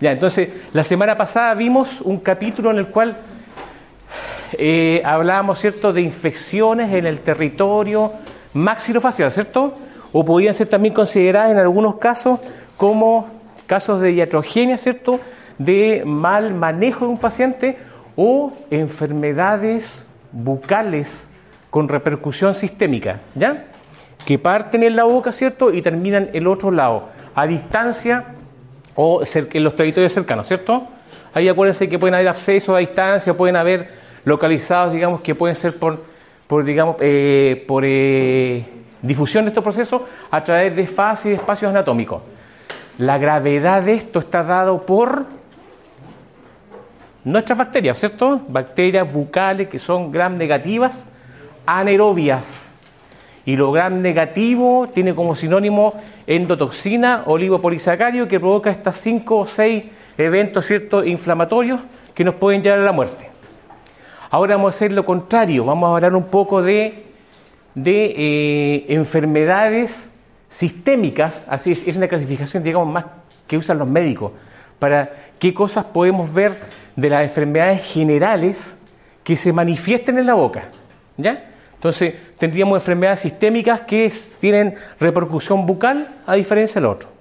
Ya, entonces, la semana pasada vimos un capítulo en el cual eh, hablábamos, ¿cierto?, de infecciones en el territorio maxilofacial, ¿cierto? O podían ser también consideradas en algunos casos como casos de iatrogenia, ¿cierto?, de mal manejo de un paciente o enfermedades bucales con repercusión sistémica, ¿ya? Que parten en la boca, ¿cierto? Y terminan el otro lado, a distancia o en los territorios cercanos, ¿cierto? Ahí acuérdense que pueden haber acceso a distancia, pueden haber localizados, digamos, que pueden ser por, por digamos, eh, por eh, difusión de estos procesos a través de fases y espacios anatómicos. La gravedad de esto está dado por nuestras bacterias, ¿cierto? Bacterias bucales que son gram negativas, anaerobias. Y lo gram negativo tiene como sinónimo endotoxina oligopolisacario que provoca estas cinco o seis eventos ¿cierto? inflamatorios que nos pueden llevar a la muerte. Ahora vamos a hacer lo contrario, vamos a hablar un poco de, de eh, enfermedades sistémicas, así es, es una clasificación digamos más que usan los médicos, para qué cosas podemos ver de las enfermedades generales que se manifiesten en la boca. ¿Ya? Entonces, tendríamos enfermedades sistémicas que tienen repercusión bucal a diferencia del otro.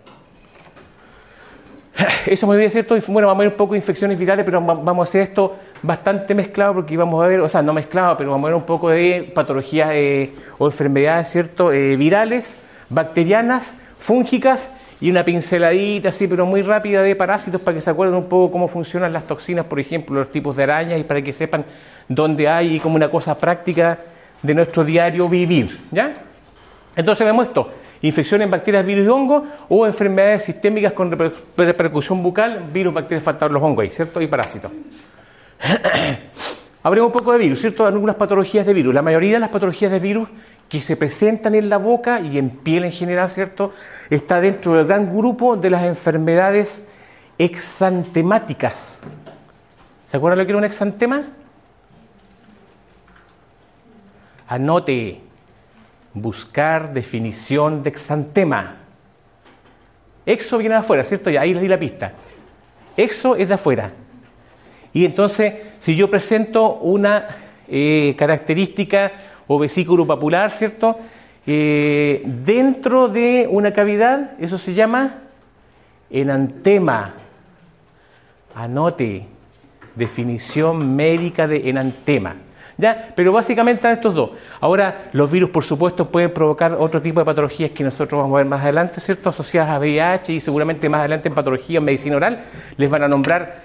Eso me bien cierto, bueno, vamos a ver un poco de infecciones virales, pero vamos a hacer esto bastante mezclado porque vamos a ver, o sea, no mezclado, pero vamos a ver un poco de patologías eh, o enfermedades, ¿cierto?, eh, virales, bacterianas, fúngicas y una pinceladita así, pero muy rápida de parásitos para que se acuerden un poco cómo funcionan las toxinas, por ejemplo, los tipos de arañas y para que sepan dónde hay y como una cosa práctica de nuestro diario vivir. ¿ya? Entonces vemos esto, infecciones bacterias, virus y hongos o enfermedades sistémicas con repercusión bucal, virus, bacterias, faltaron los hongos ¿cierto? Y parásitos. Habremos un poco de virus, ¿cierto? Algunas patologías de virus. La mayoría de las patologías de virus que se presentan en la boca y en piel en general, ¿cierto? Está dentro del gran grupo de las enfermedades exantemáticas. ¿Se acuerdan lo que era un exantema? Anote, buscar definición de exantema. Exo viene de afuera, ¿cierto? Y ahí les di la pista. Exo es de afuera. Y entonces, si yo presento una eh, característica o vesículo papular, ¿cierto? Eh, dentro de una cavidad, eso se llama enantema. Anote, definición médica de enantema. ¿Ya? Pero básicamente están estos dos. Ahora, los virus, por supuesto, pueden provocar otro tipo de patologías que nosotros vamos a ver más adelante, ¿cierto? Asociadas a VIH y seguramente más adelante en patología en medicina oral les van a nombrar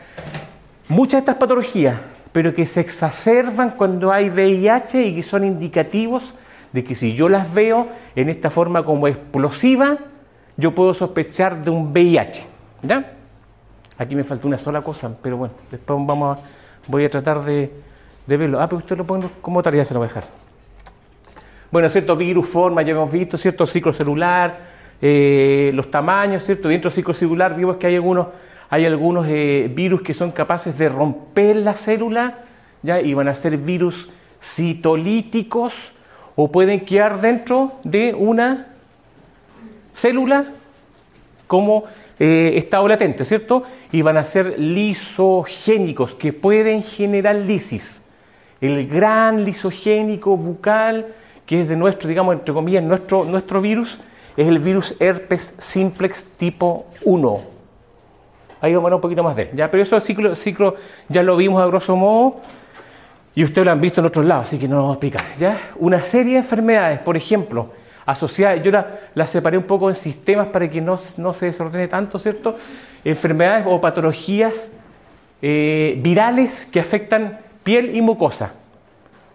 muchas de estas patologías pero que se exacerban cuando hay VIH y que son indicativos de que si yo las veo en esta forma como explosiva, yo puedo sospechar de un VIH. ¿Ya? Aquí me falta una sola cosa, pero bueno, después vamos voy a tratar de, verlo. Ah, pero usted lo pone como tarea, se lo voy a dejar. Bueno, cierto virus, forma, ya hemos visto, cierto ciclo celular, eh, los tamaños, cierto, dentro del ciclo celular vimos que hay algunos hay algunos eh, virus que son capaces de romper la célula ¿ya? y van a ser virus citolíticos o pueden quedar dentro de una célula como eh, estado latente, ¿cierto? Y van a ser lisogénicos que pueden generar lisis. El gran lisogénico bucal, que es de nuestro, digamos, entre comillas, nuestro, nuestro virus, es el virus herpes simplex tipo 1 ahí vamos a hablar un poquito más de él. ¿ya? Pero eso el ciclo, ya lo vimos a grosso modo y ustedes lo han visto en otros lados, así que no lo vamos a explicar. ¿ya? Una serie de enfermedades, por ejemplo, asociadas, yo las separé un poco en sistemas para que no, se desordene tanto, ¿cierto? Enfermedades o patologías eh, virales que afectan piel y mucosa.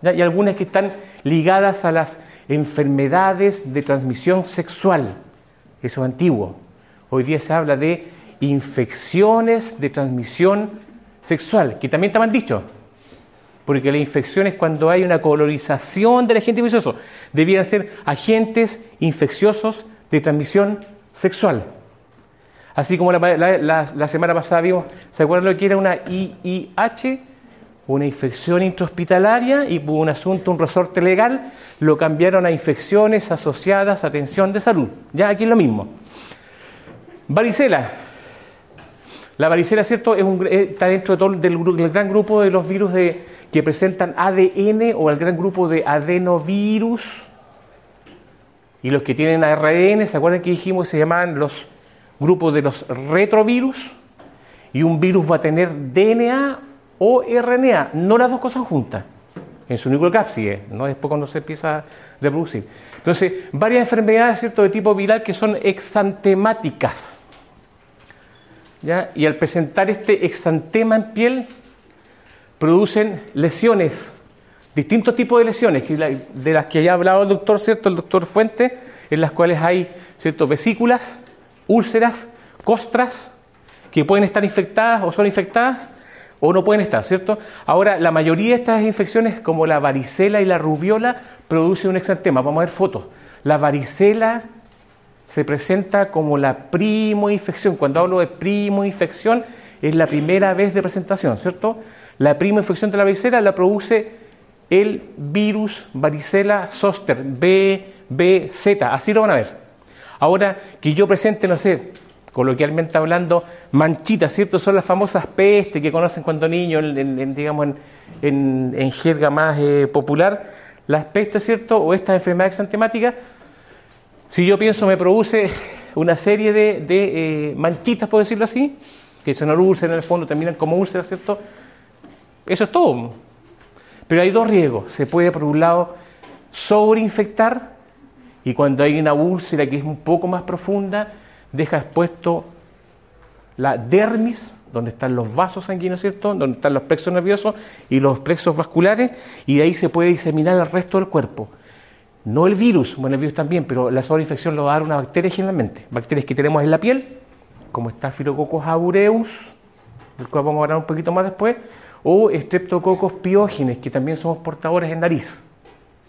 Y algunas que están ligadas a las enfermedades de transmisión sexual. Eso es antiguo. Hoy día se habla de infecciones de transmisión sexual, que también estaban dicho, porque la infección es cuando hay una colonización del agente infeccioso. Debían ser agentes infecciosos de transmisión sexual. Así como la, semana pasada vimos, ¿se acuerdan lo que era una IIH? Una infección intrahospitalaria y un asunto, un resorte legal, lo cambiaron a infecciones asociadas a atención de salud. Ya aquí es lo mismo. Varicela, La varicela, ¿cierto?, es un, está dentro del, gran grupo de los virus de, que presentan ADN o el gran grupo de adenovirus. Y los que tienen ARN, ¿se acuerdan que dijimos que se llaman los grupos de los retrovirus? Y un virus va a tener DNA o RNA, no las dos cosas juntas, en su núcleo cápside, no después cuando se empieza a reproducir. Entonces, varias enfermedades ¿cierto? de tipo viral que son exantemáticas. ¿ya? Y al presentar este exantema en piel, producen lesiones, distintos tipos de lesiones, de las que ya ha hablado el doctor, ¿cierto? El doctor Fuente, en las cuales hay ¿cierto? vesículas, úlceras, costras, que pueden estar infectadas o son infectadas o no pueden estar, ¿cierto? Ahora, la mayoría de estas infecciones, como la varicela y la rubiola, producen un exantema. Vamos a ver fotos. La varicela se presenta como la primo infección. Cuando hablo de primo infección, es la primera vez de presentación, ¿cierto? La primo infección de la varicela la produce el virus varicela zoster, BBZ, así lo van a ver. Ahora, que yo presente, no sé, coloquialmente hablando, manchitas, ¿cierto? Son las famosas pestes que conocen cuando niños, en, digamos, en, jerga más eh, popular, las pestes, ¿cierto? O estas enfermedades exantemáticas, si yo pienso me produce una serie de, eh, manchitas, por decirlo así, que son úlceras en el fondo, terminan como úlceras, ¿cierto? Eso es todo. Pero hay dos riesgos. Se puede, por un lado, sobreinfectar y cuando hay una úlcera que es un poco más profunda, deja expuesto la dermis, donde están los vasos sanguíneos, ¿cierto? Donde están los plexos nerviosos y los plexos vasculares, y de ahí se puede diseminar al resto del cuerpo. No el virus, bueno, el virus también, pero la sobreinfección lo va a dar una bacteria generalmente. Bacterias que tenemos en la piel, como Staphylococcus aureus, del cual vamos a hablar un poquito más después, o Streptococcus piógenes, que también somos portadores en nariz.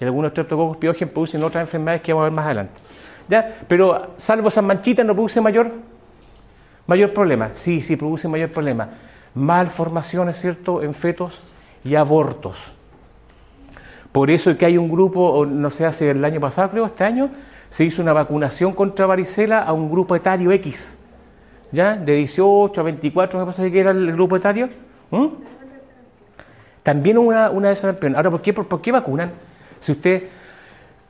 Y algunos Streptococcus piógenes producen otras enfermedades que vamos a ver más adelante. ¿Ya? Pero salvo esas manchitas, ¿no produce mayor, mayor problema? Sí, sí, produce mayor problema. Malformaciones, ¿cierto?, en fetos y abortos. Por eso es que hay un grupo, no sé, hace el año pasado, creo, este año, se hizo una vacunación contra varicela a un grupo etario X, ¿ya? De 18 a 24, me parece que era el grupo etario. ¿Mm? También una, una de esas Ahora, ¿por qué, por, qué vacunan? Si usted...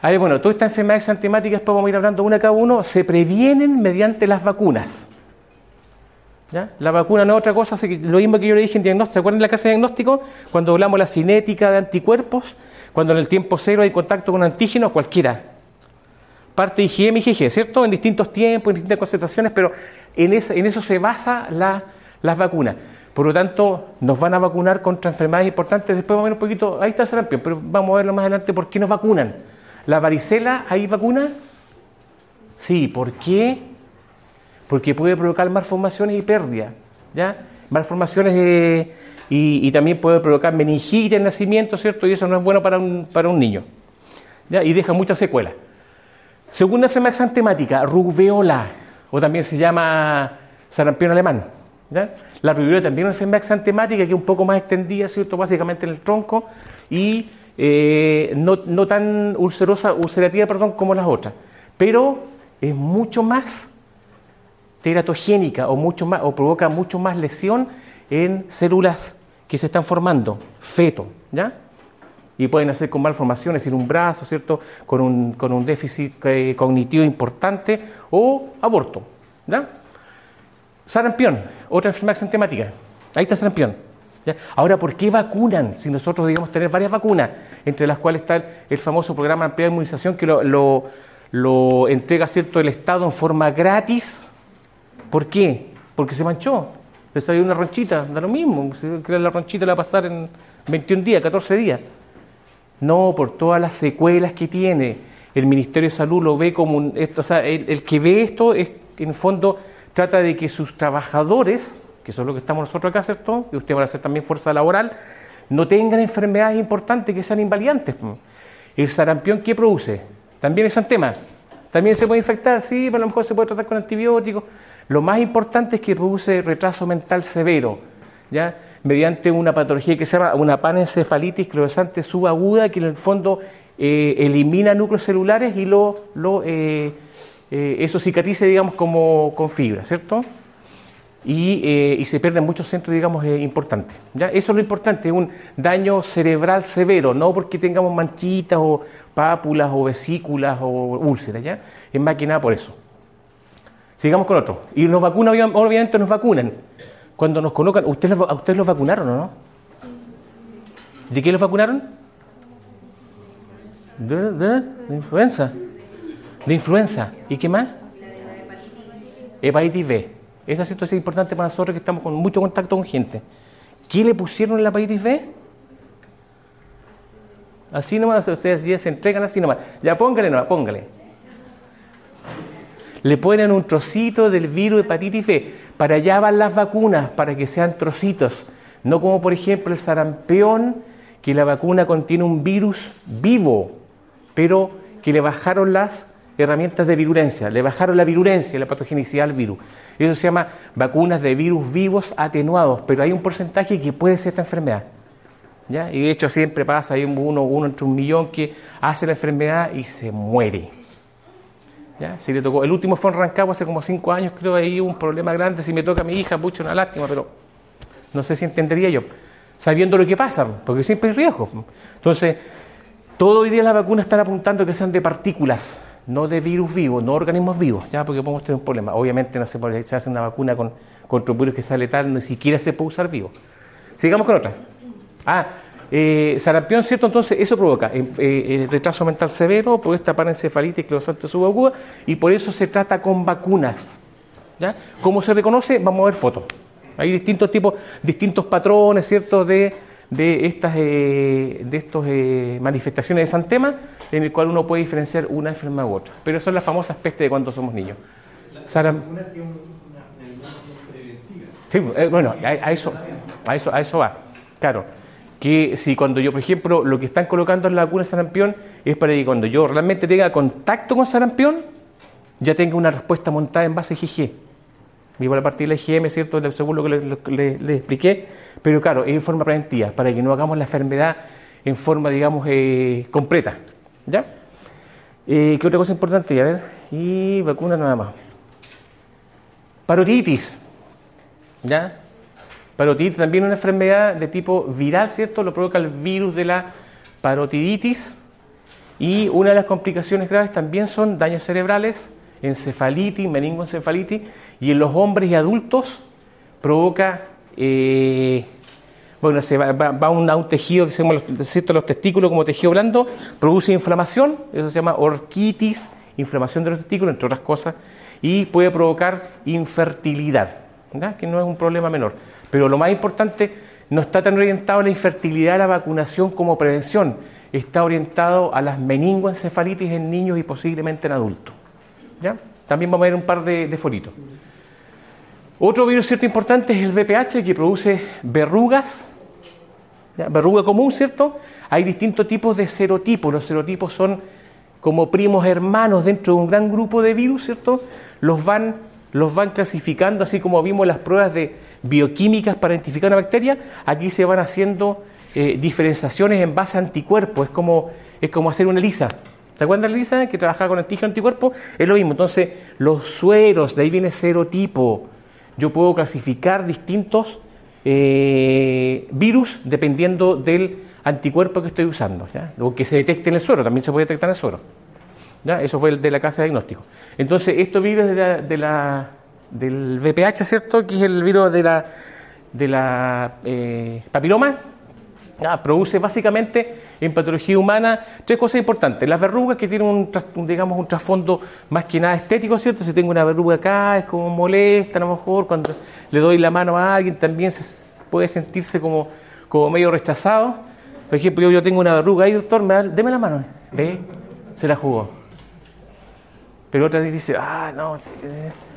Ahí, bueno, todas estas enfermedades antimáticas, después vamos a ir hablando una a cada uno, se previenen mediante las vacunas. ¿Ya? La vacuna no es otra cosa, lo mismo que yo le dije en diagnóstico. ¿Se acuerdan de la clase de diagnóstico? Cuando hablamos de la cinética de anticuerpos, cuando en el tiempo cero hay contacto con antígenos, cualquiera. Parte IgM y IgG, ¿cierto? En distintos tiempos, en distintas concentraciones, pero en, en eso se basa la, las vacunas. Por lo tanto, nos van a vacunar contra enfermedades importantes. Después vamos a ver un poquito, ahí está el sarampión, pero vamos a verlo más adelante por qué nos vacunan. ¿La varicela hay vacuna? Sí, ¿por qué? Porque puede provocar malformaciones y pérdida, ¿ya? Malformaciones eh, y, también puede provocar meningitis en nacimiento, ¿cierto? Y eso no es bueno para un, para un niño. ¿ya? Y deja muchas secuelas. Segunda enfermedad exantemática, rubeola, o también se llama sarampión alemán. La rubeola también es una enfermedad exantemática que es un poco más extendida, ¿cierto? Básicamente en el tronco y eh, no, no, tan ulcerosa, ulcerativa perdón, como las otras. Pero es mucho más teratogénica o, mucho más, o provoca mucho más lesión en células que se están formando, feto, ¿ya? Y pueden hacer con malformaciones en un brazo, ¿cierto? Con un, con un déficit eh, cognitivo importante o aborto, ¿ya? Sarampión, otra enfermedad exantemática. Ahí está sarampión. Ahora, ¿por qué vacunan? Si nosotros digamos tener varias vacunas, entre las cuales está el, famoso programa de inmunización que lo, entrega ¿cierto? el Estado en forma gratis. ¿Por qué? Porque se manchó le salió una ronchita, da lo mismo, la ronchita la va a pasar en 21 días, 14 días. No, por todas las secuelas que tiene. El Ministerio de Salud lo ve como un... O sea, el, que ve esto es, en el fondo, trata de que sus trabajadores, que son los que estamos nosotros acá, ¿cierto? Y usted va a hacer también fuerza laboral, no tengan enfermedades importantes que sean invalidantes. El sarampión, ¿qué produce? También es tema. También se puede infectar, sí, pero a lo mejor se puede tratar con antibióticos. Lo más importante es que produce retraso mental severo, ¿ya? mediante una patología que se llama una panencefalitis clorosante subaguda, que en el fondo eh, elimina núcleos celulares y lo, lo eh, eh, eso cicatrice, digamos, como con fibra, ¿cierto? Y, eh, y se pierden muchos centros, digamos, eh, importantes. ¿ya? Eso es lo importante, un daño cerebral severo, no porque tengamos manchitas o pápulas o vesículas o úlceras, ¿ya? Es más que nada por eso. Sigamos con otro. Y nos vacunan, obviamente nos vacunan. Cuando nos colocan, ¿ustedes, ¿a ustedes los vacunaron o no? ¿De qué los vacunaron? ¿De, de, de influenza? ¿De influenza? ¿Y qué más? Hepatitis B. Esa situación es importante para nosotros que estamos con mucho contacto con gente. ¿Qué le pusieron en la hepatitis B? Así nomás, o sea, se entregan así nomás. Ya póngale nomás, póngale. Le ponen un trocito del virus de hepatitis B. Para allá van las vacunas, para que sean trocitos. No como por ejemplo el sarampión, que la vacuna contiene un virus vivo, pero que le bajaron las herramientas de virulencia, le bajaron la virulencia, la patogenicidad al virus. Eso se llama vacunas de virus vivos atenuados, pero hay un porcentaje que puede ser esta enfermedad. ¿ya? Y de hecho siempre pasa, hay uno, uno entre un millón que hace la enfermedad y se muere. ¿ya? Si le tocó, el último fue en Rancagua hace como cinco años, creo, ahí hubo un problema grande, si me toca a mi hija, mucho una lástima, pero no sé si entendería yo, sabiendo lo que pasa, porque siempre hay riesgo. Entonces, todo hoy día las vacunas están apuntando que sean de partículas, no de virus vivos, no organismos vivos, ya porque podemos tener un problema. Obviamente no se puede echarse una vacuna con, contra un virus que sale tal, ni siquiera se puede usar vivo. Sigamos con otra. Ah, eh, sarampión, ¿cierto? Entonces eso provoca eh, eh, retraso mental severo, puede tapar encefalitis esclerosante subaguda y por eso se trata con vacunas. ¿ya? ¿Cómo se reconoce? Vamos a ver fotos. Hay distintos tipos, distintos patrones, ¿cierto? De, de estas eh, de estos, eh, manifestaciones de Santema, en el cual uno puede diferenciar una enfermedad u otra. Pero son las famosas pestes de cuando somos niños. Saram... Sí, eh, bueno, a, a, eso, a, eso, a eso va. Claro, que si cuando yo, por ejemplo, lo que están colocando en la vacuna de sarampión es para que cuando yo realmente tenga contacto con sarampión, ya tenga una respuesta montada en base GG. Vivo la partida la IgM, ¿cierto? Según lo que le, le, le, expliqué, pero claro, es en forma preventiva, para que no hagamos la enfermedad en forma, digamos, eh, completa. ¿Ya? Eh, ¿Qué otra cosa importante? A ver, y vacuna nada más. Parotitis. ¿Ya? Parotiditis también una enfermedad de tipo viral, ¿cierto? Lo provoca el virus de la parotiditis. Y una de las complicaciones graves también son daños cerebrales, encefalitis, meningoencefalitis, y en los hombres y adultos provoca, eh, bueno, se va, a un tejido que se llama los testículos como tejido blando, produce inflamación, eso se llama orquitis, inflamación de los testículos, entre otras cosas, y puede provocar infertilidad, ¿verdad? que no es un problema menor. Pero lo más importante, no está tan orientado a la infertilidad, a la vacunación como prevención, está orientado a las meningoencefalitis en niños y posiblemente en adultos. ¿Ya? También vamos a ver un par de, de foritos. Otro virus cierto importante es el VPH que produce verrugas, verruga común, ¿cierto? Hay distintos tipos de serotipos. Los serotipos son como primos hermanos dentro de un gran grupo de virus, ¿cierto? Los van, los van clasificando, así como vimos las pruebas de bioquímicas para identificar una bacteria, aquí se van haciendo eh, diferenciaciones en base a anticuerpos, es como, es como hacer una ELISA. ¿Se acuerdan de Lisa que trabajaba con antígeno anticuerpo? Es lo mismo. Entonces, los sueros, de ahí viene serotipo. Yo puedo clasificar distintos eh, virus dependiendo del anticuerpo que estoy usando. ¿ya? Que se detecte en el suero, también se puede detectar en el suero. ¿ya? Eso fue el de la casa de diagnóstico. Entonces, estos virus de la, de la, del VPH, ¿cierto? Que es el virus de la, de la eh, papiloma, produce básicamente en patología humana tres cosas importantes. Las verrugas que tienen un, digamos, un trasfondo más que nada estético, ¿cierto? Si tengo una verruga acá es como molesta, a lo mejor cuando le doy la mano a alguien también se puede sentirse como, como medio rechazado. Por ejemplo, yo, yo tengo una verruga ahí, doctor, me da, deme la mano. ¿Ve? Se la jugó. Pero otra dice, ah, no,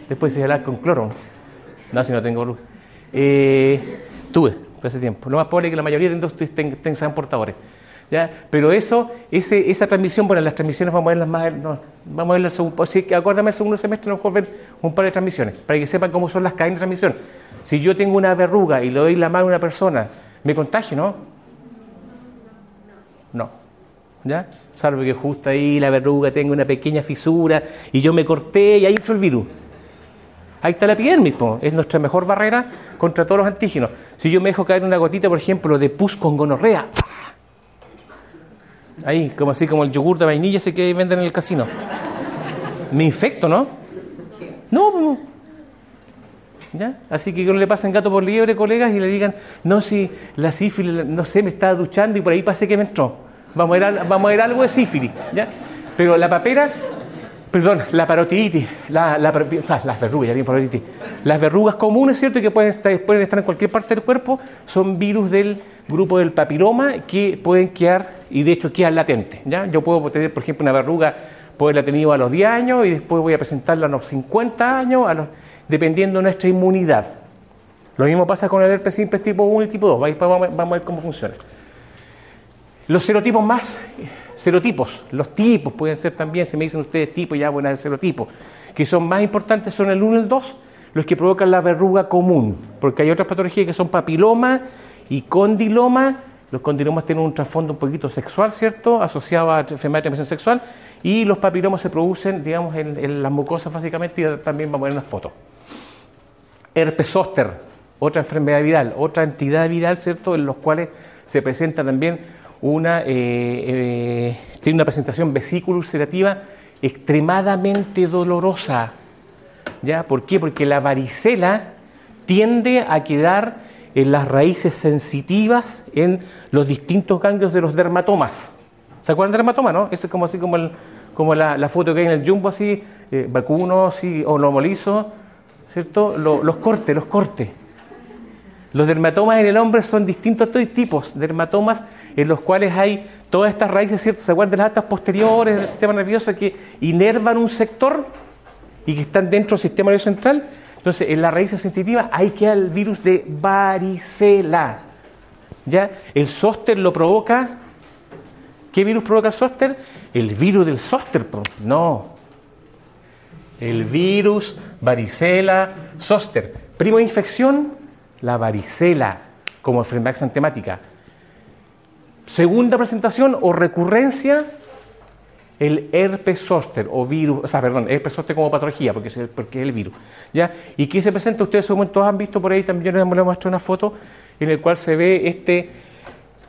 después se hablar con cloro. No, si no tengo verruga. Eh, tuve hace tiempo. Lo más probable es que la mayoría de estos sean portadores. Pero eso, esa transmisión, bueno, las transmisiones vamos a verlas más, no, vamos a verlas, si, acuérdame el segundo semestre, mejor ver un par de transmisiones, para que sepan cómo son las cadenas de transmisión. Si yo tengo una verruga y le doy la mano a una persona, ¿me contagio, no? No. ¿Ya? Salvo que justo ahí la verruga tenga una pequeña fisura y yo me corté y ahí entró el virus. Ahí está la epidermis, es nuestra mejor barrera contra todos los antígenos. Si yo me dejo caer una gotita, por ejemplo, de pus con gonorrea, ahí, como así como el yogur de vainilla ese que venden en el casino, me infecto, ¿no? No, ¿Ya? Así que no le pasen gato por liebre, colegas, y le digan, no, si la sífilis, no sé, me estaba duchando y por ahí pasé que me entró. Vamos a ver, vamos a ver algo de sífilis, ¿ya? Pero la papera perdón, la parotiditis, la, la, las verrugas, parotiditis. Las verrugas comunes, ¿cierto? que pueden estar, pueden estar en cualquier parte del cuerpo, son virus del grupo del papiloma que pueden quedar, y de hecho quedan latentes. ¿ya? Yo puedo tener, por ejemplo, una verruga, puedo haberla tenido a los 10 años y después voy a presentarla a los 50 años, a los, dependiendo de nuestra inmunidad. Lo mismo pasa con el herpes simple tipo 1 y tipo 2. Vamos a ver cómo funciona. Los serotipos más serotipos. Los tipos pueden ser también, si me dicen ustedes tipos, ya buenas de serotipos, que son más importantes son el 1 y el 2, los que provocan la verruga común, porque hay otras patologías que son papiloma y condiloma. Los condilomas tienen un trasfondo un poquito sexual, ¿cierto? Asociado a enfermedad de transmisión sexual. Y los papilomas se producen, digamos, en, las mucosas básicamente, y también vamos a ver una foto. Herpes zóster, otra enfermedad viral, otra entidad viral, ¿cierto? En los cuales se presenta también una, eh, eh, tiene una presentación vesícula ulcerativa extremadamente dolorosa. ¿Ya? ¿Por qué? Porque la varicela tiende a quedar en las raíces sensitivas en los distintos ganglios de los dermatomas. ¿Se acuerdan del dermatoma, no? es como así como, el, como la, foto que hay en el jumbo, así, eh, vacuno, así, o lomolizo, ¿cierto? los cortes, los cortes. Los dermatomas en el hombre son distintos tipos, dermatomas en los cuales hay todas estas raíces, ¿cierto? ¿Se acuerdan de las altas posteriores del sistema nervioso que inervan un sector y que están dentro del sistema nervioso central? Entonces, en la raíz sensitiva hay que el virus de varicela. ¿Ya? El zóster lo provoca. ¿Qué virus provoca el zóster? El virus del zóster. No. El virus varicela zóster. Primo de infección, la varicela, como enfermedad exantemática. Segunda presentación o recurrencia, el herpes zóster o virus, o sea, perdón, herpes zóster como patología, porque es el, porque es el virus. ¿ya? ¿Y qué se presenta? Ustedes todos han visto por ahí, también les muestro una foto en el cual se ve este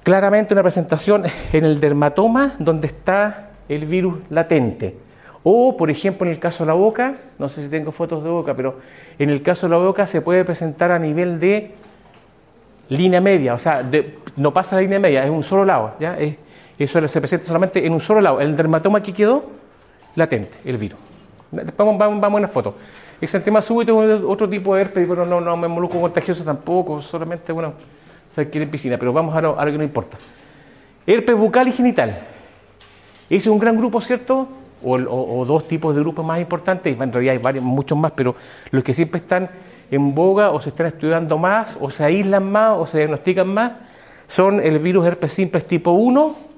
claramente una presentación en el dermatoma donde está el virus latente. O, por ejemplo, en el caso de la boca, no sé si tengo fotos de boca, pero en el caso de la boca se puede presentar a nivel de línea media, o sea, no pasa la línea media, es un solo lado, ¿ya? Eso se presenta solamente en un solo lado. El dermatoma que quedó, latente, el virus. Vamos, vamos, vamos a una foto. Exantema súbito es otro tipo de herpes, pero no, no me involucro contagioso tampoco, solamente, bueno, se adquiere en piscina, pero vamos a lo, a lo que no importa. Herpes bucal y genital. Ese es un gran grupo, ¿cierto? O, dos tipos de grupos más importantes, en realidad hay varios, muchos más, pero los que siempre están en boga o se están estudiando más o se aíslan más o se diagnostican más son el virus herpes simplex tipo 1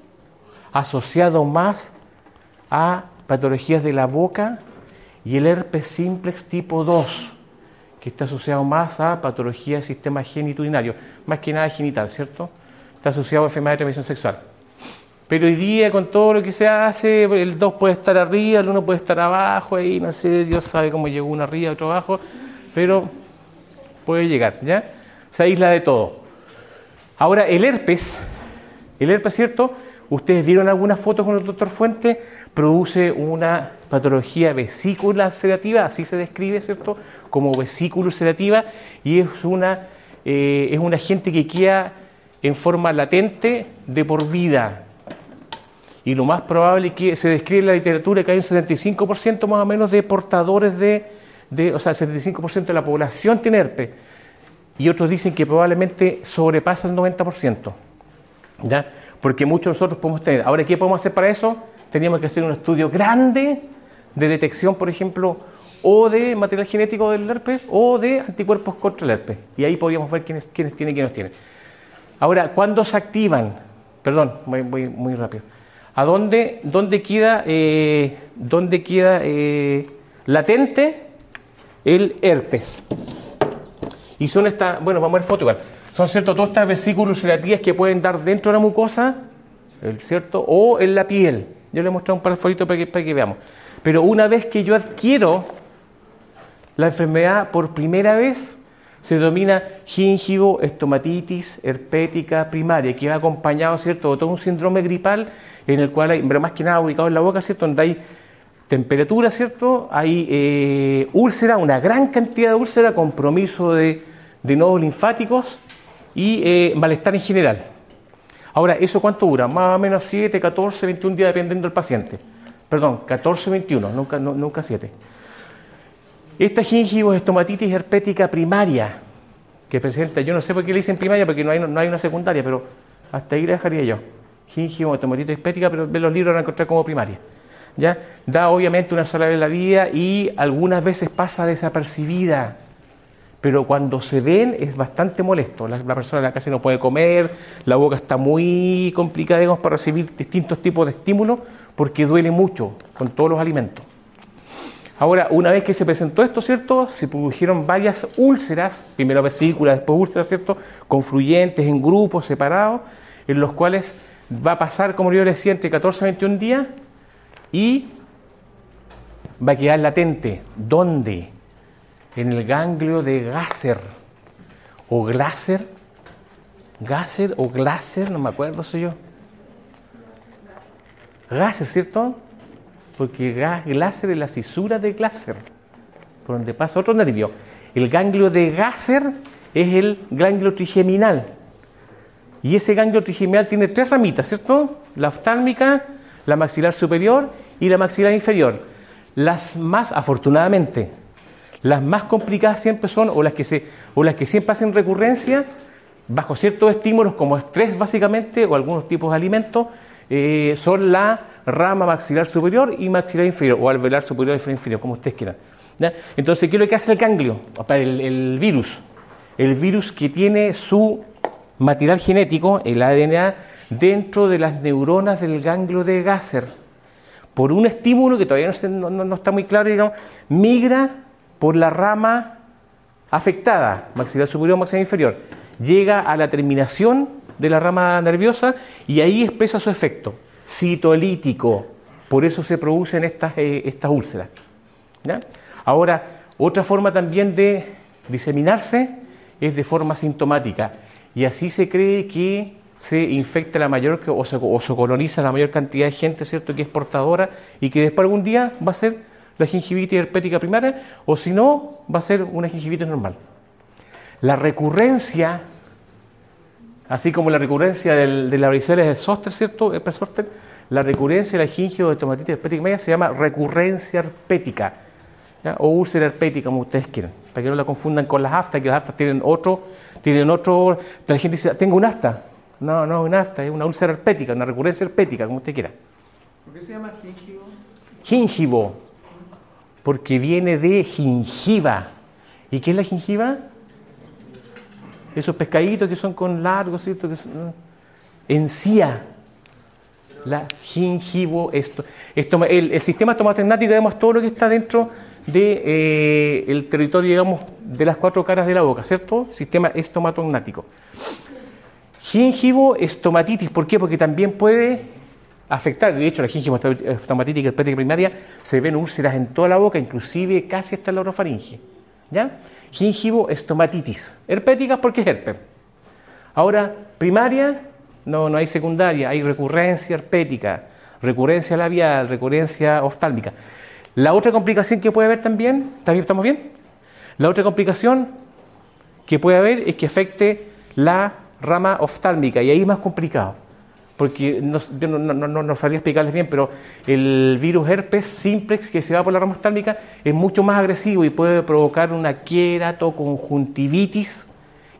asociado más a patologías de la boca y el herpes simplex tipo 2 que está asociado más a patologías del sistema genitudinario, más que nada genital, ¿cierto? Está asociado a enfermedades de transmisión sexual. Pero hoy día, con todo lo que se hace, el 2 puede estar arriba, el 1 puede estar abajo, ahí no sé, Dios sabe cómo llegó uno arriba, otro abajo, pero puede llegar, ¿ya? Se aísla de todo. Ahora, el herpes, el herpes, ¿cierto? Ustedes vieron algunas fotos con el doctor Fuente, produce una patología vesícula ulcerativa, así se describe, ¿cierto? Como vesícula ulcerativa, y es una eh, es un agente que queda en forma latente de por vida. Y lo más probable es que se describe en la literatura que hay un 75% más o menos de portadores de o sea, el 75% de la población tiene herpes. Y otros dicen que probablemente sobrepasa el 90%. ¿ya? Porque muchos de nosotros podemos tener. Ahora, ¿qué podemos hacer para eso? Teníamos que hacer un estudio grande de detección, por ejemplo, o de material genético del herpes o de anticuerpos contra el herpes. Y ahí podríamos ver quiénes, quiénes tienen y quiénes tienen. Ahora, ¿cuándo se activan? Perdón, voy, muy rápido. ¿A dónde, dónde queda, eh, dónde queda eh, latente el herpes. Y son estas, bueno, vamos a ver foto igual. Son cierto todas estas vesículas ulcerativas que pueden dar dentro de la mucosa, ¿cierto? O en la piel. Yo le he mostrado un par de fotitos para que, para que veamos. Pero una vez que yo adquiero la enfermedad por primera vez se denomina gingivo estomatitis herpética primaria, que va acompañado, ¿cierto?, de todo un síndrome gripal en el cual hay, pero más que nada ubicado en la boca, ¿cierto?, donde hay temperatura, ¿cierto?, hay eh, úlcera, una gran cantidad de úlcera, compromiso de, de nodos linfáticos y eh, malestar en general. Ahora, ¿eso cuánto dura? Más o menos 7, 14, 21 días dependiendo del paciente. Perdón, 14, 21, nunca, nunca 7. Esta gingivo estomatitis herpética primaria, que presenta, yo no sé por qué le dicen primaria, porque no hay, no hay una secundaria, pero hasta ahí la dejaría yo. Gingivo estomatitis herpética, pero en los libros la encontrar como primaria. ¿Ya? Da obviamente una sola vez en la vida y algunas veces pasa desapercibida, pero cuando se ven es bastante molesto. La, persona casi no puede comer, la boca está muy complicada digamos, para recibir distintos tipos de estímulos porque duele mucho con todos los alimentos. Ahora, una vez que se presentó esto, ¿cierto? Se produjeron varias úlceras, primero vesículas, después úlceras, ¿cierto? Confluyentes en grupos separados, en los cuales va a pasar, como yo decía, entre 14 y 21 días y va a quedar latente. ¿Dónde? En el ganglio de Gasser o Glaser. Gasser o Glaser, no me acuerdo, soy yo. Gasser, ¿cierto? porque Glaser es la cisura de Glaser, por donde pasa otro nervio. El ganglio de Gasser es el ganglio trigeminal. Y ese ganglio trigeminal tiene tres ramitas, ¿cierto? La oftálmica, la maxilar superior y la maxilar inferior. Las más, afortunadamente, las más complicadas siempre son, o las que, se, o las que siempre hacen recurrencia, bajo ciertos estímulos como estrés básicamente, o algunos tipos de alimentos, eh, son la rama maxilar superior y maxilar inferior, o alveolar superior y inferior, como ustedes quieran. Entonces, ¿qué es lo que hace el ganglio? El, virus. El virus que tiene su material genético, el ADN, dentro de las neuronas del ganglio de Gasser. Por un estímulo que todavía no, está muy claro, digamos, migra por la rama afectada, maxilar superior maxilar inferior. Llega a la terminación de la rama nerviosa y ahí expresa su efecto citolítico. Por eso se producen estas, eh, estas úlceras. Ahora, otra forma también de diseminarse es de forma sintomática. Y así se cree que se infecta la mayor o se, o se coloniza la mayor cantidad de gente, ¿cierto?, que es portadora y que después algún día va a ser la gingivitis herpética primaria o si no, va a ser una gingivitis normal. La recurrencia Así como la recurrencia de la varicela del zóster, ¿cierto? la recurrencia de la gingio de tomatitis herpética media se llama recurrencia herpética, o úlcera herpética, como ustedes quieran, para que no la confundan con las aftas, que las aftas tienen otro, tienen otro, la gente dice, tengo un afta. No, no, un afta, es una úlcera herpética, una recurrencia herpética, como usted quiera. ¿Por qué se llama gingivo? Gingivo, porque viene de gingiva. ¿Y qué es la gingiva? esos pescaditos que son con largos, ¿cierto? Que encía, la gingivo, esto, esto el, sistema estomatognático, digamos, todo lo que está dentro del de, eh, territorio, digamos, de las cuatro caras de la boca, ¿cierto? Sistema estomatognático. Gingivo estomatitis, ¿por qué? Porque también puede afectar, de hecho la gingivo estomatitis herpética primaria se ven úlceras en toda la boca, inclusive casi hasta la orofaringe, ¿ya? gingivo estomatitis. Herpética porque es herpes. Ahora, primaria, no, no hay secundaria, hay recurrencia herpética, recurrencia labial, recurrencia oftálmica. La otra complicación que puede haber también, ¿estamos bien? La otra complicación que puede haber es que afecte la rama oftálmica y ahí es más complicado porque no, yo no, no, no, sabría explicarles bien, pero el virus herpes simplex que se va por la rama oftálmica es mucho más agresivo y puede provocar una queratoconjuntivitis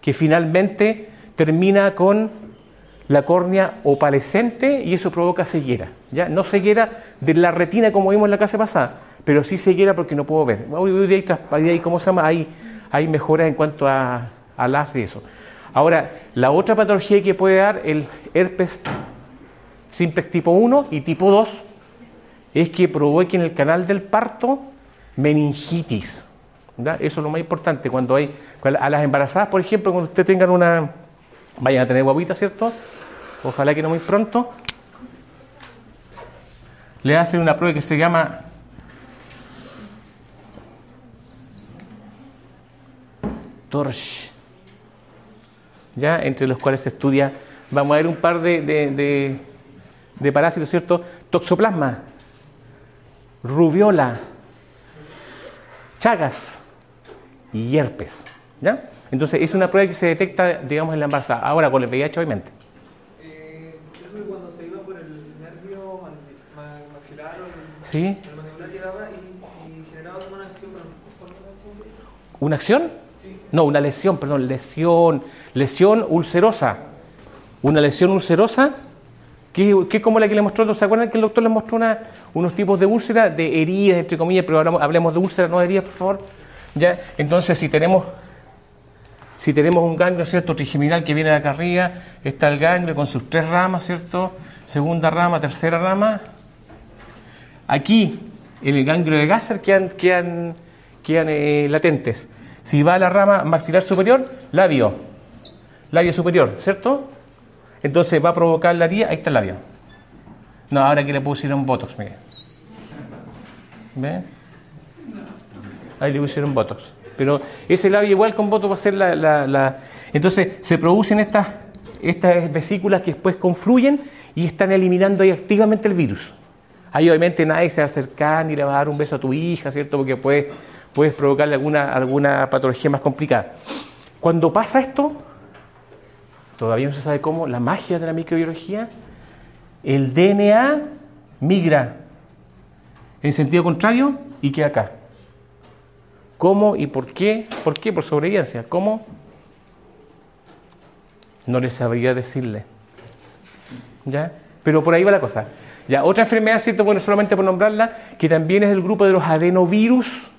que finalmente termina con la córnea opalescente y eso provoca ceguera. ¿ya? No ceguera de la retina como vimos en la clase pasada, pero sí ceguera porque no puedo ver. Hoy, día hay, ¿cómo se llama? Hay, hay mejoras en cuanto a, a las y eso. Ahora, la otra patología que puede dar el herpes simplex tipo 1 y tipo 2 es que provoque en el canal del parto meningitis. Eso es lo más importante. Cuando hay a las embarazadas, por ejemplo, cuando ustedes tengan una, vayan a tener guaguita, ¿cierto? Ojalá que no muy pronto. Le hacen una prueba que se llama Torch, ¿ya? entre los cuales se estudia, vamos a ver un par de, de, de, de parásitos, ¿cierto? Toxoplasma, rubiola, chagas y herpes. ¿ya? Entonces, es una prueba que se detecta, digamos, en la embarazada. Ahora, con el VIH, obviamente. Eh, creo que cuando se iba por el nervio ma- ma- maxilar o el, ¿Sí? el llegaba y, y generaba una acción. ¿Una acción? Sí. No, una lesión, perdón, lesión, lesión ulcerosa. Una lesión ulcerosa, que, que como la que le mostró, ¿se acuerdan que el doctor les mostró unos tipos de úlcera, de heridas, entre comillas, pero hablemos de úlceras, no de heridas, por favor? ¿Ya? Entonces, si tenemos, si tenemos un ganglio, ¿cierto?, trigeminal que viene de acá arriba, está el ganglio con sus tres ramas, ¿cierto? Segunda rama, tercera rama. Aquí, en el ganglio de Gasser, quedan, quedan, quedan eh, latentes. Si va a la rama maxilar superior, labio. Labio superior, ¿cierto? Entonces va a provocar la herida, ahí está el labio. No, ahora que le pusieron botox, mire. ¿Ve? Ahí le pusieron botox. Pero ese labio igual con botox va a ser la... la- la- Entonces se producen estas, estas vesículas que después confluyen y están eliminando ahí activamente el virus. Ahí obviamente nadie se va a acercar ni le va a dar un beso a tu hija, ¿cierto? Porque puedes, puedes provocarle alguna, alguna patología más complicada. Cuando pasa esto, todavía no se sabe cómo, la magia de la microbiología, el DNA migra en sentido contrario y queda acá. ¿Cómo y por qué? ¿Por qué? Por sobrevivencia. ¿Cómo? No les sabría decirle. ¿Ya? Pero por ahí va la cosa. Ya, otra enfermedad, ¿cierto? Bueno, solamente por nombrarla, que también es del grupo de los adenovirus,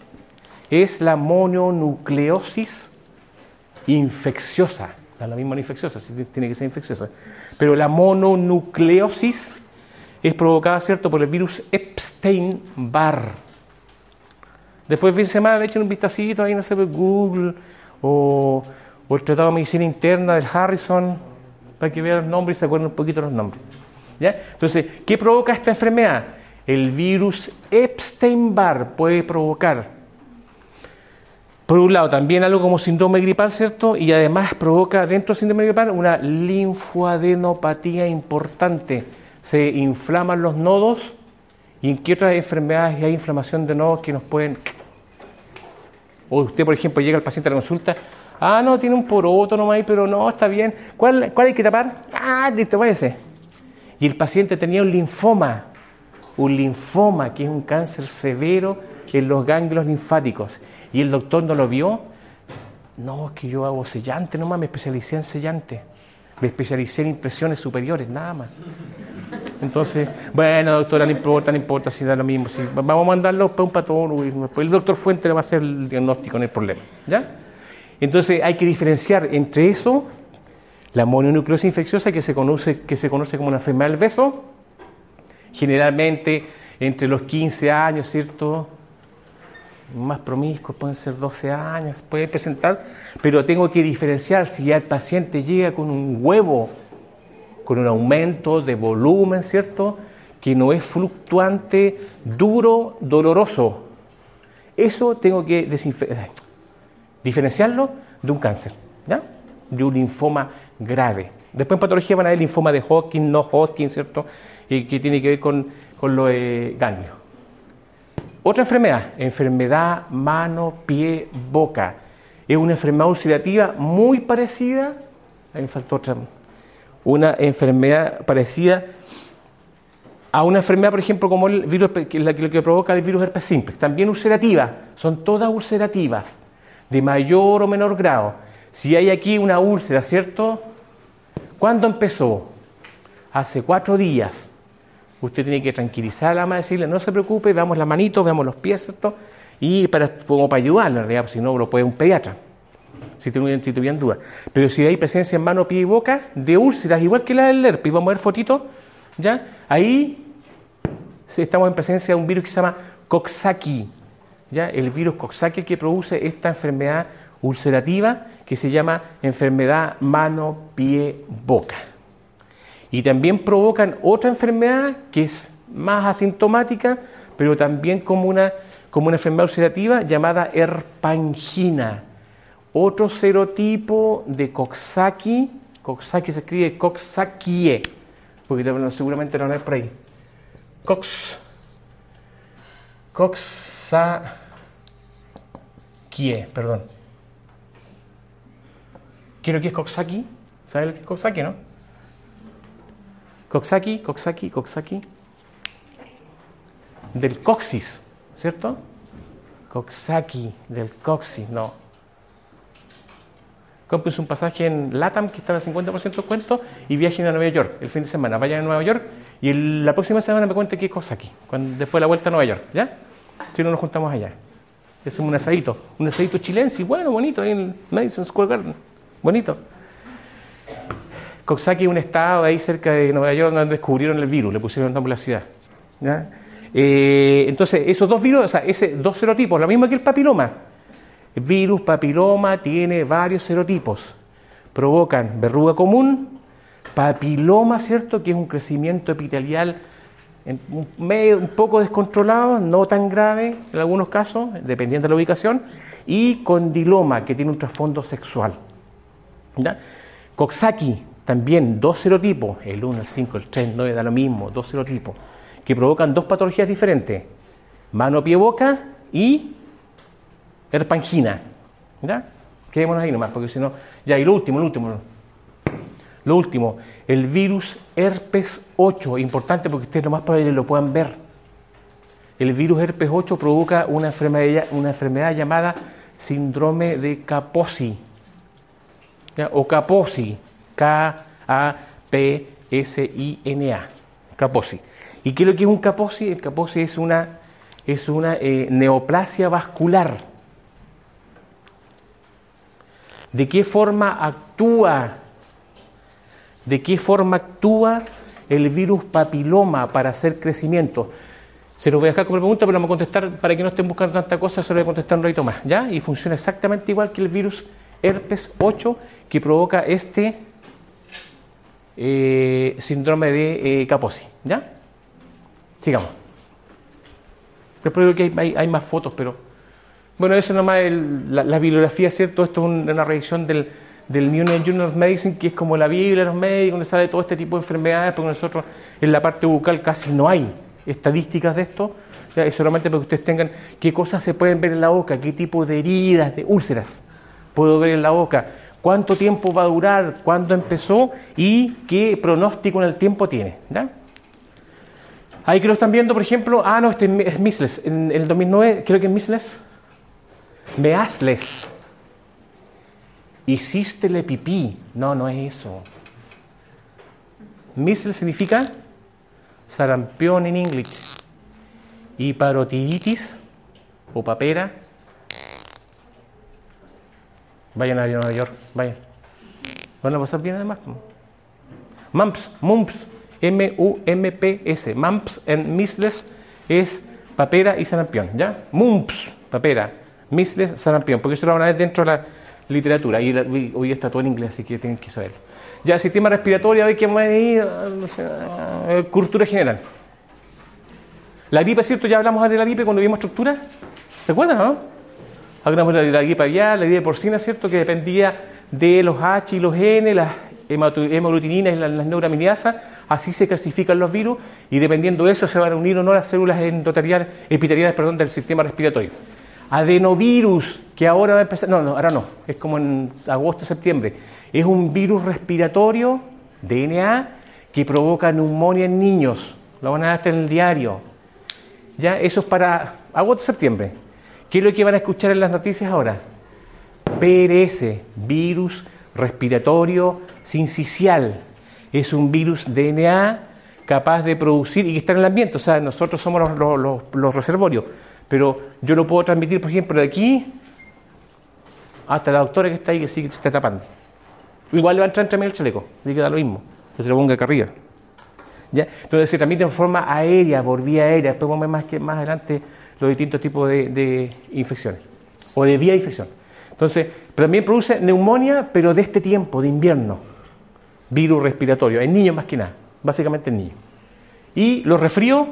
es la mononucleosis infecciosa. Da lo mismo la infecciosa, tiene que ser infecciosa. Pero la mononucleosis es provocada, ¿cierto?, por el virus Epstein-Barr. Después, de semana, le echen un vistacito ahí, no sé, por Google o, o el Tratado de Medicina Interna del Harrison, para que vean los nombres y se acuerden un poquito los nombres. ¿Ya? Entonces, ¿qué provoca esta enfermedad? El virus Epstein-Barr puede provocar, por un lado, también algo como síndrome gripal, ¿cierto? Y además provoca dentro del síndrome gripal una linfoadenopatía importante. Se inflaman los nodos y en qué otras enfermedades hay inflamación de nodos que nos pueden... O usted, por ejemplo, llega al paciente a la consulta, ah, no, tiene un poroto nomás, pero no, está bien. ¿Cuál, cuál hay que tapar? Ah, listo, váyase. Y el paciente tenía un linfoma, un linfoma que es un cáncer severo en los ganglios linfáticos. Y el doctor no lo vio. No, es que yo hago sellante nomás, me especialicé en sellante. Me especialicé en impresiones superiores, nada más. Entonces, bueno, doctora, no importa, no importa, si da lo mismo. Si vamos a mandarlo para un patólogo el doctor Fuente le va a hacer el diagnóstico, no hay problema. ¿Ya? Entonces hay que diferenciar entre eso, la mononucleosis infecciosa que se conoce, que se conoce como una enfermedad del beso, generalmente entre los 15 años, ¿cierto? Más promiscuos, pueden ser 12 años, puede presentar, pero tengo que diferenciar si ya el paciente llega con un huevo, con un aumento de volumen, ¿cierto? Que no es fluctuante, duro, doloroso. Eso tengo que desinfe- diferenciarlo de un cáncer, ¿ya? De un linfoma grave. Después en patología van a ver linfoma de Hodgkin, no Hodgkin, ¿cierto? Y que tiene que ver con, con lo de ganglio. Otra enfermedad, enfermedad mano, pie, boca. Es una enfermedad ulcerativa muy parecida, ahí faltó otra, una enfermedad parecida a una enfermedad, por ejemplo, como el virus, que lo que provoca el virus herpes simple, también ulcerativa, son todas ulcerativas, de mayor o menor grado. Si hay aquí una úlcera, ¿cierto? ¿Cuándo empezó? Hace cuatro días. Usted tiene que tranquilizar a la mamá, decirle, no se preocupe, veamos las manitos, veamos los pies, ¿cierto? Y para, como para ayudarle, en realidad, pues, si no, lo puede un pediatra, si tuvieran, si tuvieran dudas. Pero si hay presencia en mano, pie y boca de úlceras, igual que la del herpes, vamos a ver fotitos, ¿ya? Ahí estamos en presencia de un virus que se llama Coxsackie, ¿ya? El virus Coxsackie que produce esta enfermedad ulcerativa que se llama enfermedad mano, pie, boca. Y también provocan otra enfermedad que es más asintomática, pero también como una, como una enfermedad ulcerativa llamada herpangina. otro serotipo de Coxsackie. Coxsackie se escribe Coxsackie, porque seguramente no es por ahí. Cox. Coxsackie, perdón. Quiero que es Coxsackie. ¿Sabes lo que es Coxsackie, no? Coxsackie, Coxsackie, Coxsackie. Del coxis, ¿cierto? Coxsackie, del coxis, no compres un pasaje en LATAM que está al 50% de descuento y viajen a Nueva York el fin de semana. Vayan a Nueva York y la próxima semana me cuente qué cosa aquí, después de la vuelta a Nueva York, ¿ya? Si no nos juntamos allá. Es un asadito, un asadito chilense, bueno, bonito, ahí en Madison Square Garden, bonito. Coxsackie es un estado ahí cerca de Nueva York donde descubrieron el virus, le pusieron el nombre a la ciudad. Eh, entonces, esos dos virus, o sea, ese, dos serotipos, lo mismo que el papiloma, el virus papiloma tiene varios serotipos. Provocan verruga común, papiloma, ¿cierto? Que es un crecimiento epitelial un, medio, un poco descontrolado, no tan grave en algunos casos, dependiendo de la ubicación, y condiloma, que tiene un trasfondo sexual. ¿Ya? Coxsackie, también dos serotipos, el 1, el 5, el 3, el 9, da lo mismo, dos serotipos, que provocan dos patologías diferentes, mano, pie, boca y herpangina. ¿Ya? Quedémonos ahí nomás, porque si no. Ya, y lo último, lo último. Lo último, el virus herpes 8, importante porque ustedes lo más probable lo puedan ver. El virus herpes 8 provoca una enfermedad, una enfermedad llamada síndrome de Kaposi. O Kaposi. K-A-P-S-I-N-A. Kaposi. ¿Y qué es lo que es un Kaposi? El Kaposi es una, es una eh, neoplasia vascular ¿De qué forma actúa? ¿De qué forma actúa el virus papiloma para hacer crecimiento? Se los voy a dejar como pregunta, pero vamos a contestar para que no estén buscando tanta cosa, se lo voy a contestar un ratito más, ¿ya? Y funciona exactamente igual que el virus herpes 8 que provoca este síndrome de eh, Kaposi, ¿ya? Sigamos. Después creo que hay más fotos, pero bueno, eso nomás, el, la, bibliografía, ¿cierto? Esto es una revisión del, del New Journal of Medicine, que es como la Biblia de los médicos, donde sale todo este tipo de enfermedades, porque nosotros en la parte bucal casi no hay estadísticas de esto. es solamente para que ustedes tengan qué cosas se pueden ver en la boca, qué tipo de heridas, de úlceras puedo ver en la boca, cuánto tiempo va a durar, cuándo empezó y qué pronóstico en el tiempo tiene. ¿ya? Ahí que lo están viendo, por ejemplo, ah, no, este es Misles, en el 2009, creo que es Misles Measles. Hicístele pipí. No, no es eso. Measles significa sarampión en inglés. Y parotiditis o papera. Vayan a Nueva York, vayan. Van a pasar bien además. Mumps, mumps, M-U-M-P-S. Mumps en measles es papera y sarampión, ¿ya? Mumps, papera. Misles sarampión, porque eso lo van a ver dentro de la literatura. Y hoy está todo en inglés, así que tienen que saberlo. Ya, sistema respiratorio, hay que ir, eh, cultura general. La gripe, ¿cierto? Ya hablamos de la gripe cuando vimos estructura. ¿Se acuerdan, no? Hablamos de la gripe aviar, la gripe porcina, ¿cierto? Que dependía de los H y los N, las hemoglutininas y las, neuraminidasas. Así se clasifican los virus y dependiendo de eso se van a unir o no las células endoteliales, epiteliales perdón, del sistema respiratorio adenovirus, que ahora va a empezar, no, no, ahora no, es como en agosto, septiembre, es un virus respiratorio, DNA, que provoca neumonía en niños, lo van a dar en el diario. Ya, eso es para agosto, septiembre. ¿Qué es lo que van a escuchar en las noticias ahora? PRS, virus respiratorio sincicial. Es un virus DNA capaz de producir y que está en el ambiente, o sea, nosotros somos los, reservorios pero yo lo puedo transmitir, por ejemplo, de aquí hasta la doctora que está ahí que sigue se está tapando. Igual le va a entrar entre medio el chaleco, le queda lo mismo, que se lo ponga acá arriba. ¿Ya? Entonces se transmite en forma aérea, por vía aérea, después vamos a ver más, que, más adelante los distintos tipos de, infecciones o de vía de infección. Entonces, también produce neumonía, pero de este tiempo, de invierno, virus respiratorio, en niños más que nada, básicamente en niños. Y los resfríos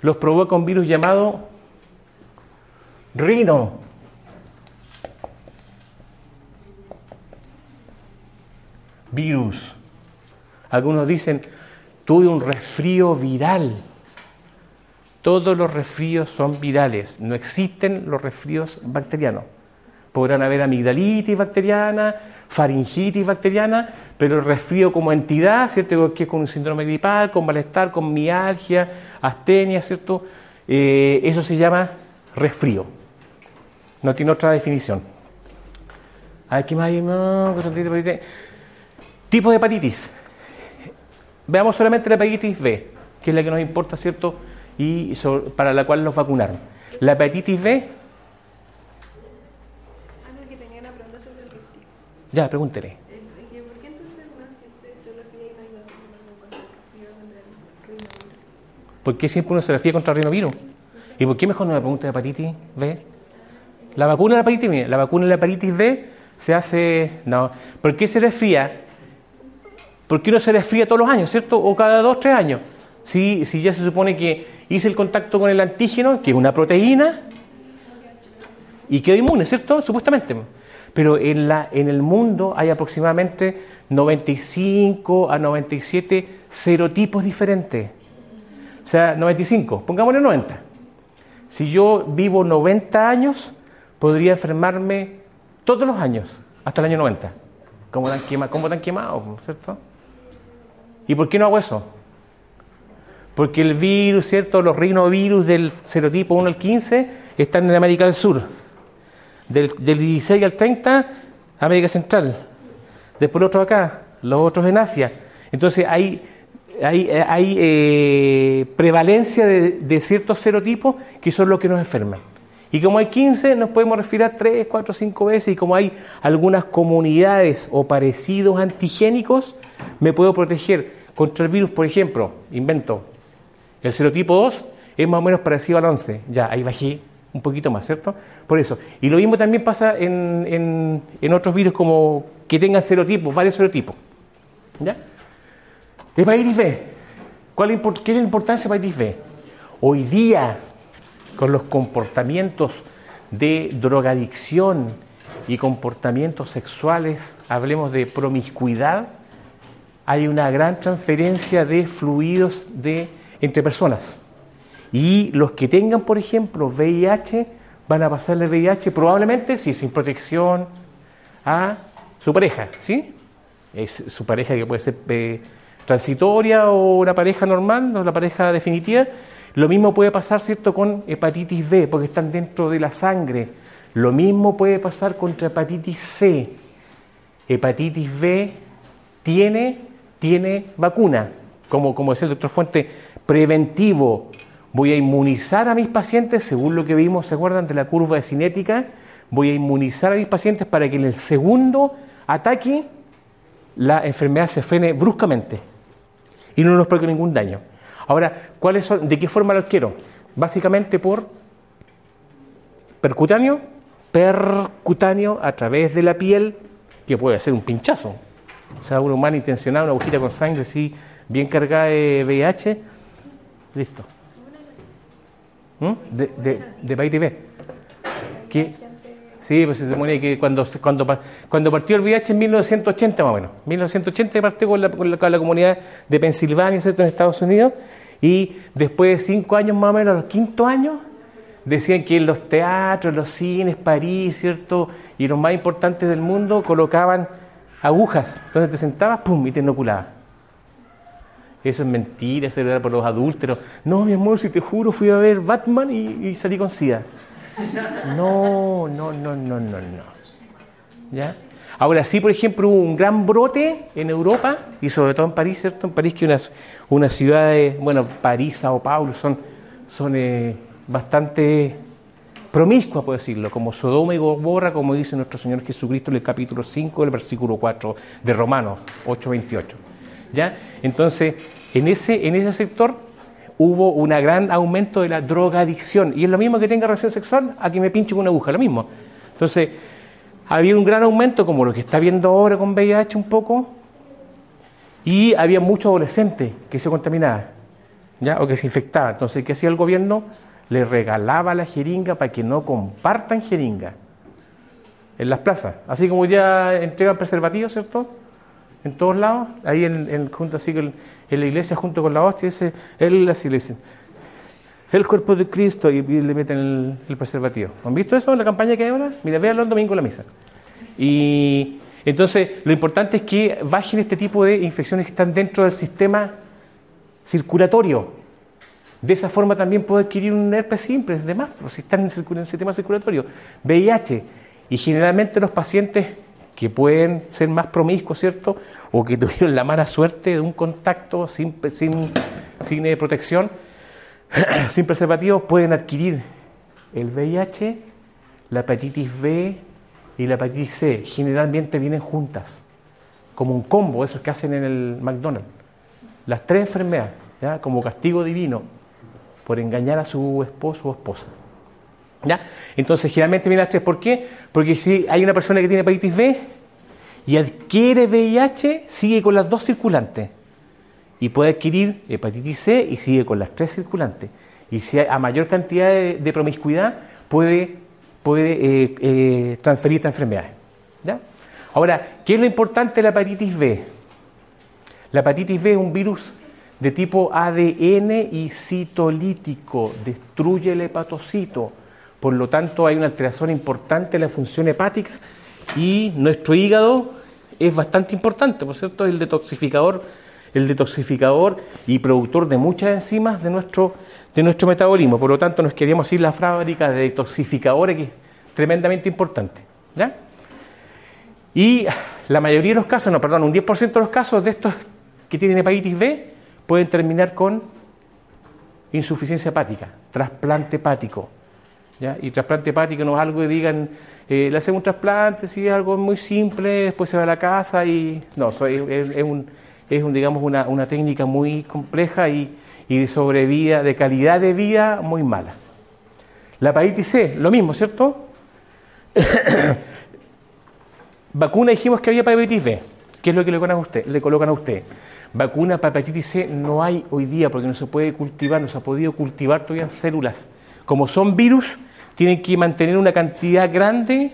los provoca un virus llamado rino. Virus. Algunos dicen, tuve un resfrío viral. Todos los resfríos son virales, no existen los resfríos bacterianos. Podrán haber amigdalitis bacteriana, faringitis bacteriana, pero el resfrío como entidad, ¿cierto? Que es con un síndrome gripal, con malestar, con mialgia, astenia, ¿cierto? Eh, eso se llama resfrío. No tiene otra definición. A ver, ¿qué más hay? No, tipo de hepatitis. Veamos solamente la hepatitis B, que es la que nos importa, ¿cierto? Y para la cual nos vacunaron. La hepatitis B. Que tenía una pregunta sobre el resfrío. Ya, pregúntele. ¿Por qué entonces? ¿Por qué siempre uno se resfría contra el rinovirus? ¿Y por qué mejor no me pregunta de hepatitis B? La vacuna de la hepatitis B, la vacuna de la hepatitis B se hace. No. ¿Por qué se resfría? ¿Por qué no se resfría todos los años, cierto? O cada dos, tres años. Si, ya se supone que hice el contacto con el antígeno, que es una proteína, y quedó inmune, ¿cierto? Supuestamente. Pero en, la, en el mundo hay aproximadamente 95 a 97 serotipos diferentes. O sea, 95, pongámosle 90. Si yo vivo 90 años, podría enfermarme todos los años, hasta el año 90. ¿Cómo tan, quema, cómo tan quemado, ¿cierto? ¿Y por qué no hago eso? Porque el virus, ¿cierto? Los rinovirus del serotipo 1 al 15 están en América del Sur. Del, 16 al 30, América Central. Después los otros acá, los otros en Asia. Entonces hay, hay, hay eh, prevalencia de, de ciertos serotipos que son los que nos enferman. Y como hay 15, nos podemos respirar 3, 4, 5 veces. Y como hay algunas comunidades o parecidos antigénicos, me puedo proteger contra el virus, por ejemplo, invento, el serotipo 2 es más o menos parecido al 11. Ya, ahí bajé un poquito más, ¿cierto? Por eso. Y lo mismo también pasa en, en, otros virus como que tengan serotipos, varios serotipos. ¿Ya? Hepatitis B. ¿Cuál, ¿Qué es la importancia de hepatitis B? Hoy día con los comportamientos de drogadicción y comportamientos sexuales, hablemos de promiscuidad, hay una gran transferencia de fluidos de, entre personas. Y los que tengan, por ejemplo, VIH, van a pasarle VIH probablemente, si sin protección, a su pareja, ¿sí? Es su pareja que puede ser eh, transitoria o una pareja normal, no la pareja definitiva, lo mismo puede pasar, ¿cierto?, con hepatitis B, porque están dentro de la sangre. Lo mismo puede pasar contra hepatitis C. Hepatitis B tiene, tiene vacuna. Como, como decía el doctor Fuente, preventivo. Voy a inmunizar a mis pacientes, según lo que vimos, ¿se acuerdan de la curva de cinética? Voy a inmunizar a mis pacientes para que en el segundo ataque la enfermedad se frene bruscamente y no nos provoque ningún daño. Ahora, ¿cuáles son, ¿de qué forma lo quiero? Básicamente por percutáneo, percutáneo a través de la piel, que puede ser un pinchazo. O sea, una humana intencionada, una agujita con sangre así, bien cargada de VIH, listo. ¿Mm? De, de, de B. ¿Qué? Sí, pues se supone que cuando, cuando, cuando partió el VIH en 1980 más o menos, 1980 partió con la, con la, comunidad de Pensilvania, ¿cierto? en Estados Unidos, y después de cinco años más o menos, a los quinto años, decían que en los teatros, los cines, París, ¿cierto? Y los más importantes del mundo colocaban agujas, entonces te sentabas, ¡pum! y te inoculabas. Eso es mentira, eso era por los adúlteros. No, mi amor, si te juro, fui a ver Batman y, salí con SIDA. No, no, no, no, no, no. ¿Ya? Ahora sí, por ejemplo, hubo un gran brote en Europa y sobre todo en París, ¿cierto? En París que unas, unas ciudades, bueno, París, Sao Paulo, son, son eh, bastante promiscuas, puedo decirlo, como Sodoma y Gomorra, como dice nuestro Señor Jesucristo en el capítulo 5 del versículo 4 de Romanos 8:28. Entonces, en ese, en ese sector hubo un gran aumento de la drogadicción. Y es lo mismo que tenga relación sexual a que me pinche con una aguja, lo mismo. Entonces, había un gran aumento, como lo que está viendo ahora con VIH un poco, y había muchos adolescentes que se contaminaban, ¿ya? o que se infectaban. Entonces, ¿qué hacía el gobierno? Le regalaba la jeringa para que no compartan jeringa en las plazas. Así como ya entregan preservativos, ¿cierto? En todos lados, ahí en, en- junto así que en, la iglesia junto con la hostia, dice, él así le dicen, el cuerpo de Cristo y, le meten el, preservativo. ¿Han visto eso en la campaña que hay ahora? Mira, véanlo el domingo en la misa. Y entonces lo importante es que bajen este tipo de infecciones que están dentro del sistema circulatorio. De esa forma también puede adquirir un herpes simple, demás, pues, si están en el sistema circulatorio. VIH. Y generalmente los pacientes que pueden ser más promiscuos, ¿cierto? O que tuvieron la mala suerte de un contacto sin, sin, sin protección, sin preservativo, pueden adquirir el VIH, la hepatitis B y la hepatitis C. Generalmente vienen juntas, como un combo, esos que hacen en el McDonald's. Las tres enfermedades, ¿ya? como castigo divino, por engañar a su esposo o esposa. ¿Ya? Entonces, generalmente viene las tres. ¿Por qué? Porque si hay una persona que tiene hepatitis B y adquiere VIH, sigue con las dos circulantes. Y puede adquirir hepatitis C y sigue con las tres circulantes. Y si hay a mayor cantidad de, promiscuidad, puede, puede eh, eh, transferir esta enfermedad. ¿Ya? Ahora, ¿qué es lo importante de la hepatitis B? La hepatitis B es un virus de tipo ADN y citolítico, destruye el hepatocito. Por lo tanto, hay una alteración importante en la función hepática y nuestro hígado es bastante importante, por cierto, es el detoxificador, el detoxificador y productor de muchas enzimas de nuestro, de nuestro metabolismo. Por lo tanto, nos queríamos ir la fábrica de detoxificadores, que es tremendamente importante. ¿ya? Y la mayoría de los casos, no, perdón, un 10% de los casos de estos que tienen hepatitis B pueden terminar con insuficiencia hepática, trasplante hepático. Y trasplante hepático no es algo que digan, eh, le hacemos un trasplante, si es algo muy simple, después se va a la casa y. No, es, un, es un, digamos, una, una técnica muy compleja y, y de sobrevida, de calidad de vida muy mala. La hepatitis C, lo mismo, ¿cierto? Vacuna dijimos que había para hepatitis B. ¿Qué es lo que le colocan a usted? Le colocan a usted. Vacuna para hepatitis C no hay hoy día porque no se puede cultivar, no se ha podido cultivar todavía células. Como son virus, tienen que mantener una cantidad grande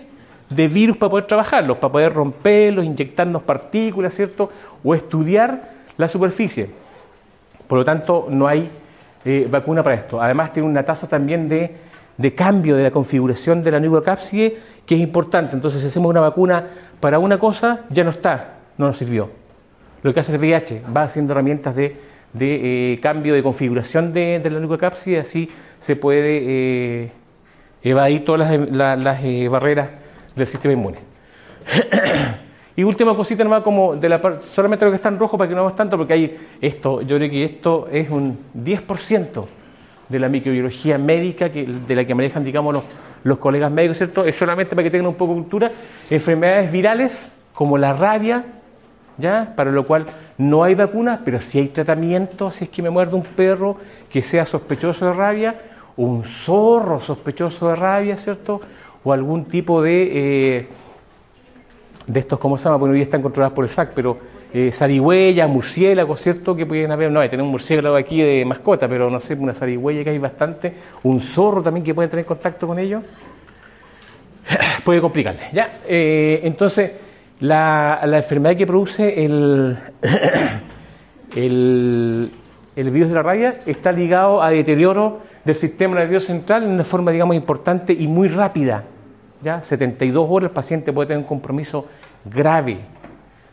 de virus para poder trabajarlos, para poder romperlos, inyectarnos partículas, ¿cierto? O estudiar la superficie. Por lo tanto, no hay eh, vacuna para esto. Además, tiene una tasa también de, de cambio de la configuración de la nucleocápside que es importante. Entonces, si hacemos una vacuna para una cosa, ya no está, no nos sirvió. Lo que hace el VIH va haciendo herramientas de, de, eh, cambio de configuración de, de la nucleocápside, así se puede eh, evadir todas las, la- las, eh, barreras del sistema inmune. Y última cosita nomás como de la solamente lo que está en rojo para que no veamos tanto, porque hay esto, yo creo que esto es un 10% de la microbiología médica que, de la que manejan, digamos, los, los colegas médicos, ¿cierto? Es solamente para que tengan un poco de cultura. Enfermedades virales como la rabia, ¿ya? Para lo cual no hay vacuna, pero sí hay tratamiento, si es que me muerde un perro que sea sospechoso de rabia, un zorro sospechoso de rabia, ¿cierto? O algún tipo de... eh, de estos, ¿cómo se llama? Bueno, hoy están controlados por el SAC, pero eh, zarigüeya, murciélagos, ¿cierto? Que pueden haber, no, hay tener un murciélago aquí de mascota, pero no sé, una zarigüeya que hay bastante, un zorro también que puede tener contacto con ellos, puede complicarle, ¿ya? Eh, entonces, la, la enfermedad que produce el, el, el virus de la rabia está ligado a deterioro del sistema nervioso central en una forma, digamos, importante y muy rápida. ¿ya? 72 horas el paciente puede tener un compromiso grave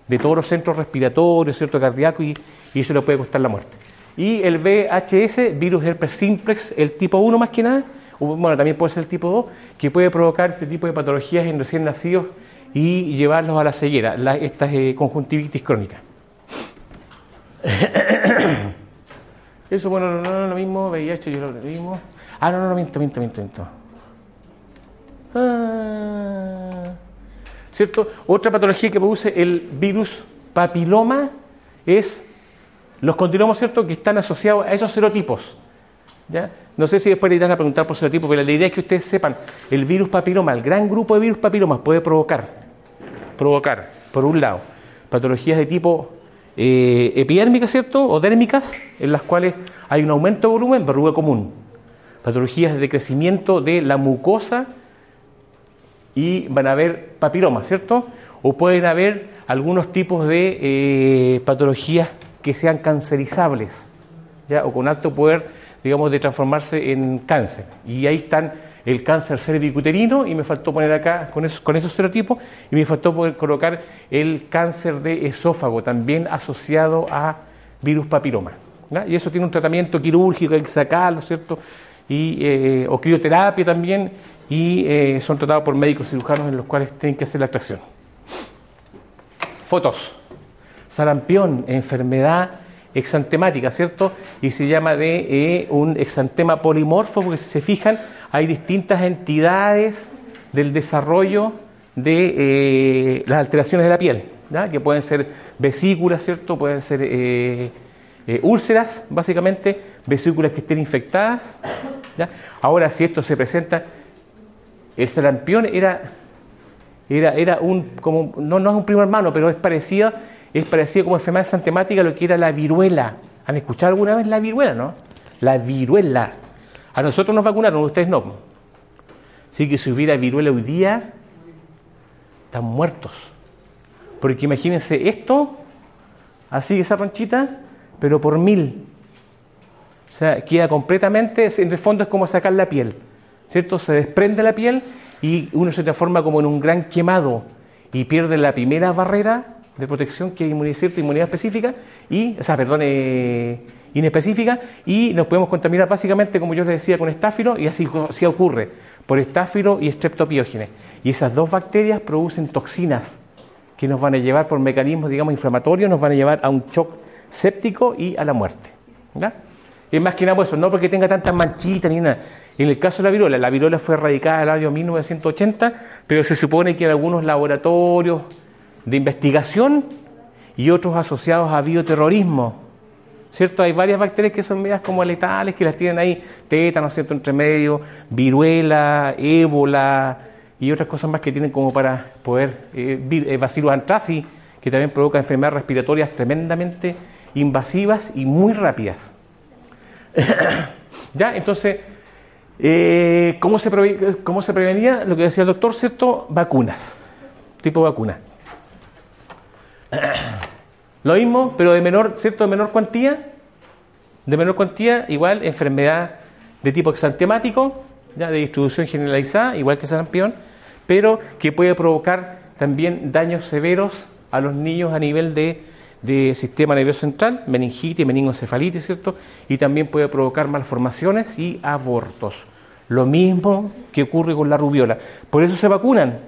de todos los centros respiratorios, cierto cardíaco, y, y eso le puede costar la muerte. Y el VHS, virus herpes simplex, el tipo 1 más que nada, bueno, también puede ser el tipo 2, que puede provocar este tipo de patologías en recién nacidos y llevarlos a la ceguera, la, esta eh, conjuntivitis crónica. Eso, bueno, no, no, lo mismo, VIH, yo lo mismo. Ah, no, no, no, miento, miento, miento, miento. Ah, ¿Cierto? Otra patología que produce el virus papiloma es los condilomas, ¿cierto?, que están asociados a esos serotipos. ¿ya? No sé si después le irán a preguntar por serotipos, pero la idea es que ustedes sepan, el virus papiloma, el gran grupo de virus papilomas puede provocar, provocar, por un lado, patologías de tipo eh, epidérmicas, ¿cierto?, o dérmicas, en las cuales hay un aumento de volumen, verruga común. Patologías de crecimiento de la mucosa y van a haber papilomas, ¿cierto? o pueden haber algunos tipos de eh, patologías que sean cancerizables, ¿ya? o con alto poder, digamos, de transformarse en cáncer. Y ahí están el cáncer cervicuterino, y me faltó poner acá con esos, con esos serotipos, y me faltó poder colocar el cáncer de esófago, también asociado a virus papiloma. Y eso tiene un tratamiento quirúrgico, hay que sacarlo, ¿cierto? Y, eh, o crioterapia también, y eh, son tratados por médicos cirujanos en los cuales tienen que hacer la extracción. Fotos. Sarampión, enfermedad exantemática, ¿cierto? Y se llama de eh, un exantema polimorfo, porque si se fijan, hay distintas entidades del desarrollo de eh, las alteraciones de la piel, que pueden ser vesículas, ¿cierto? Pueden ser eh, eh, úlceras, básicamente, vesículas que estén infectadas. Ahora, si esto se presenta, el sarampión era, era, era un, como, no, no es un primo hermano, pero es parecido, es parecido como enfermedad exantemática a lo que era la viruela. ¿Han escuchado alguna vez la viruela, no? La viruela. A nosotros nos vacunaron, ustedes no. Así que si hubiera viruela hoy día, están muertos. Porque imagínense esto, así esa ronchita, pero por mil. O sea, queda completamente, en el fondo es como sacar la piel, ¿cierto? Se desprende la piel y uno se transforma como en un gran quemado y pierde la primera barrera de protección que es inmunidad, cierta inmunidad específica y, o sea, perdón, eh, inespecífica y nos podemos contaminar básicamente, como yo les decía, con estáfilo y así, ocurre, por estáfilo y streptopiógenes. Y esas dos bacterias producen toxinas que nos van a llevar por mecanismos, digamos, inflamatorios, nos van a llevar a un shock séptico y a la muerte. Es más que nada por eso, no porque tenga tantas manchitas ni nada. En el caso de la viruela, la viruela fue erradicada en el año 1980, pero se supone que en algunos laboratorios de investigación y otros asociados a bioterrorismo, ¿cierto? Hay varias bacterias que son medias como letales, que las tienen ahí, tétano, ¿cierto? Entre medio, viruela, ébola y otras cosas más que tienen como para poder, eh, vir- eh, bacillus anthracis, que también provoca enfermedades respiratorias tremendamente invasivas y muy rápidas. ¿Ya? Entonces, eh, ¿cómo, se ¿cómo se prevenía? Lo que decía el doctor, ¿cierto? Vacunas, tipo vacuna. Lo mismo, pero de menor, ¿cierto? De menor cuantía. De menor cuantía, igual, enfermedad de tipo exantemático, ya de distribución generalizada, igual que sarampión, pero que puede provocar también daños severos a los niños a nivel de, de sistema nervioso central, meningitis, meningoencefalitis, ¿cierto? Y también puede provocar malformaciones y abortos. Lo mismo que ocurre con la rubiola. Por eso se vacunan.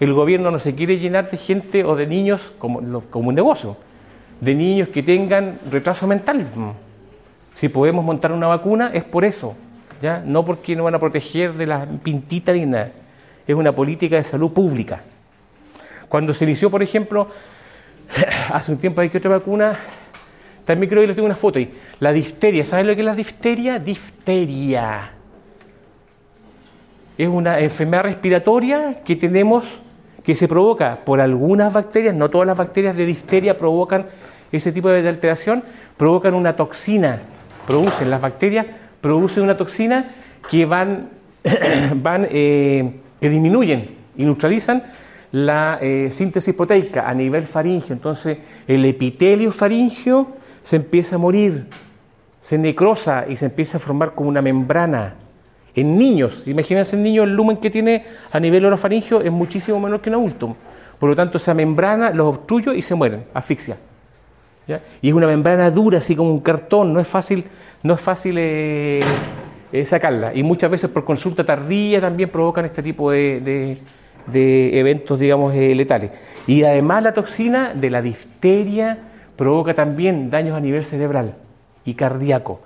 El gobierno no se quiere llenar de gente o de niños como un negocio, de niños que tengan retraso mental. Si podemos montar una vacuna es por eso, ¿ya? no porque no van a proteger de la pintita ni nada. Es una política de salud pública. Cuando se inició, por ejemplo, hace un tiempo hay que otra vacuna, también creo que le tengo una foto ahí. La difteria, ¿sabes lo que es la difteria? Difteria. Es una enfermedad respiratoria que tenemos, que se provoca por algunas bacterias, no todas las bacterias de difteria provocan ese tipo de alteración, provocan una toxina, producen las bacterias, producen una toxina que van, van eh, que disminuyen y neutralizan la eh, síntesis proteica a nivel faríngeo. Entonces, el epitelio faríngeo se empieza a morir, se necrosa y se empieza a formar como una membrana. En niños, imagínense el niño, el lumen que tiene a nivel orofaringeo es muchísimo menor que un adulto. Por lo tanto, esa membrana los obstruye y se mueren, asfixia. Y es una membrana dura, así como un cartón, no es fácil, no es fácil eh, eh, sacarla. Y muchas veces por consulta tardía también provocan este tipo de, de- de eventos, digamos, eh, letales. Y además la toxina de la difteria provoca también daños a nivel cerebral y cardíaco.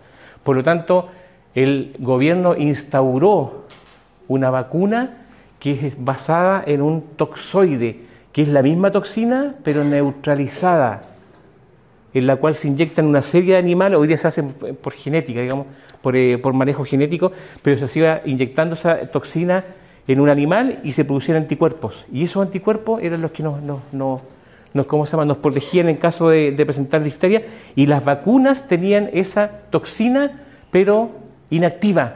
Por lo tanto, el gobierno instauró una vacuna que es basada en un toxoide, que es la misma toxina, pero neutralizada en la cual se inyectan una serie de animales, hoy día se hacen por genética, digamos, por, eh, por manejo genético, pero se hacía inyectando esa toxina en un animal y se producían anticuerpos. Y esos anticuerpos eran los que nos, nos, nos, nos- ¿cómo se llama? nos protegían en caso de, de presentar difteria, y las vacunas tenían esa toxina, pero inactiva.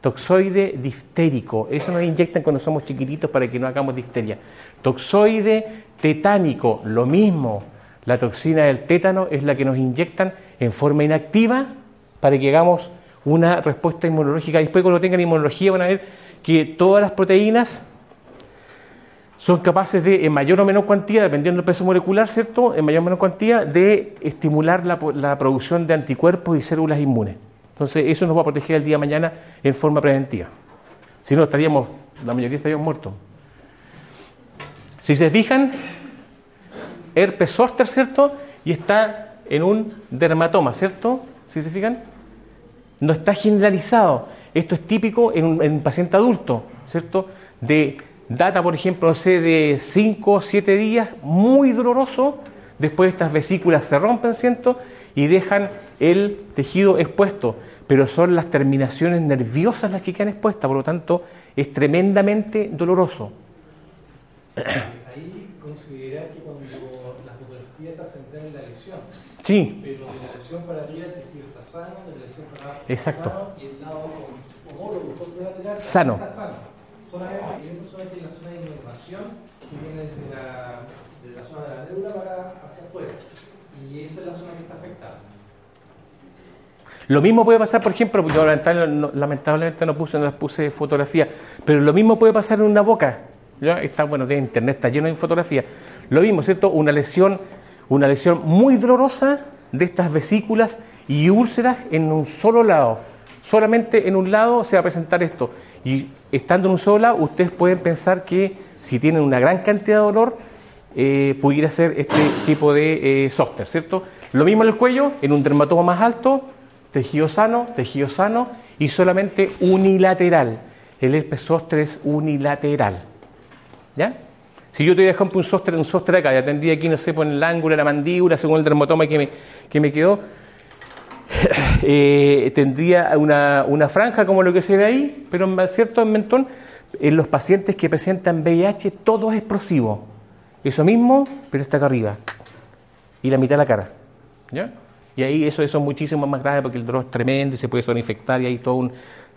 Toxoide diftérico, eso nos inyectan cuando somos chiquititos para que no hagamos difteria. Toxoide tetánico, lo mismo. La toxina del tétano es la que nos inyectan en forma inactiva para que hagamos una respuesta inmunológica. Después cuando tengan inmunología van a ver que todas las proteínas son capaces de, en mayor o menor cuantía, dependiendo del peso molecular, ¿cierto? En mayor o menor cuantía, de estimular la, la producción de anticuerpos y células inmunes. Entonces, eso nos va a proteger el día de mañana en forma preventiva. Si no, estaríamos, la mayoría estaríamos muertos. Si se fijan, herpes zóster, ¿cierto? Y está en un dermatoma, ¿cierto? Si se fijan, no está generalizado. Esto es típico en un, en un paciente adulto, ¿cierto? De data, por ejemplo, no sé, de 5 o 7 días, muy doloroso. Después estas vesículas se rompen, ¿cierto? Y dejan el tejido expuesto. Pero son las terminaciones nerviosas las que quedan expuestas, por lo tanto, es tremendamente doloroso. Ahí considerar que cuando la fotografía está centrada en la lesión, Sí, pero de la lesión para arriba el tejido está sano, de la lesión para abajo Exacto. está sano, y el lado homólogo, lateral Sano. está sano. Solamente, y esa zona tiene la zona de inervación que viene desde la, de la zona de la médula para hacia afuera. Y esa es la zona que está afectada. Lo mismo puede pasar, por ejemplo, yo lamentablemente no puse, no les puse fotografía, pero lo mismo puede pasar en una boca. ¿ya? Está, bueno, de internet está lleno de fotografías. Lo mismo, ¿cierto? Una lesión, una lesión muy dolorosa de estas vesículas y úlceras en un solo lado. Solamente en un lado se va a presentar esto. Y estando en un solo lado, ustedes pueden pensar que si tienen una gran cantidad de dolor, eh, pudiera ser este tipo de eh, zóster, ¿cierto? Lo mismo en el cuello, en un dermatoma más alto, tejido sano, tejido sano y solamente unilateral. El herpes zóster es unilateral. ¿Ya? Si yo te voy a dejar un sóster, un sóster acá, ya tendría aquí, no sé, por el ángulo de la mandíbula, según el dermatoma que me, que me quedó, eh, tendría una, una franja como lo que se ve ahí, pero cierto en mentón, en los pacientes que presentan VIH, todo es explosivo. Eso mismo, pero está acá arriba. Y la mitad de la cara. ¿Ya? Y ahí eso, eso es muchísimo más grave porque el dolor es tremendo y se puede soninfectar y hay todo un,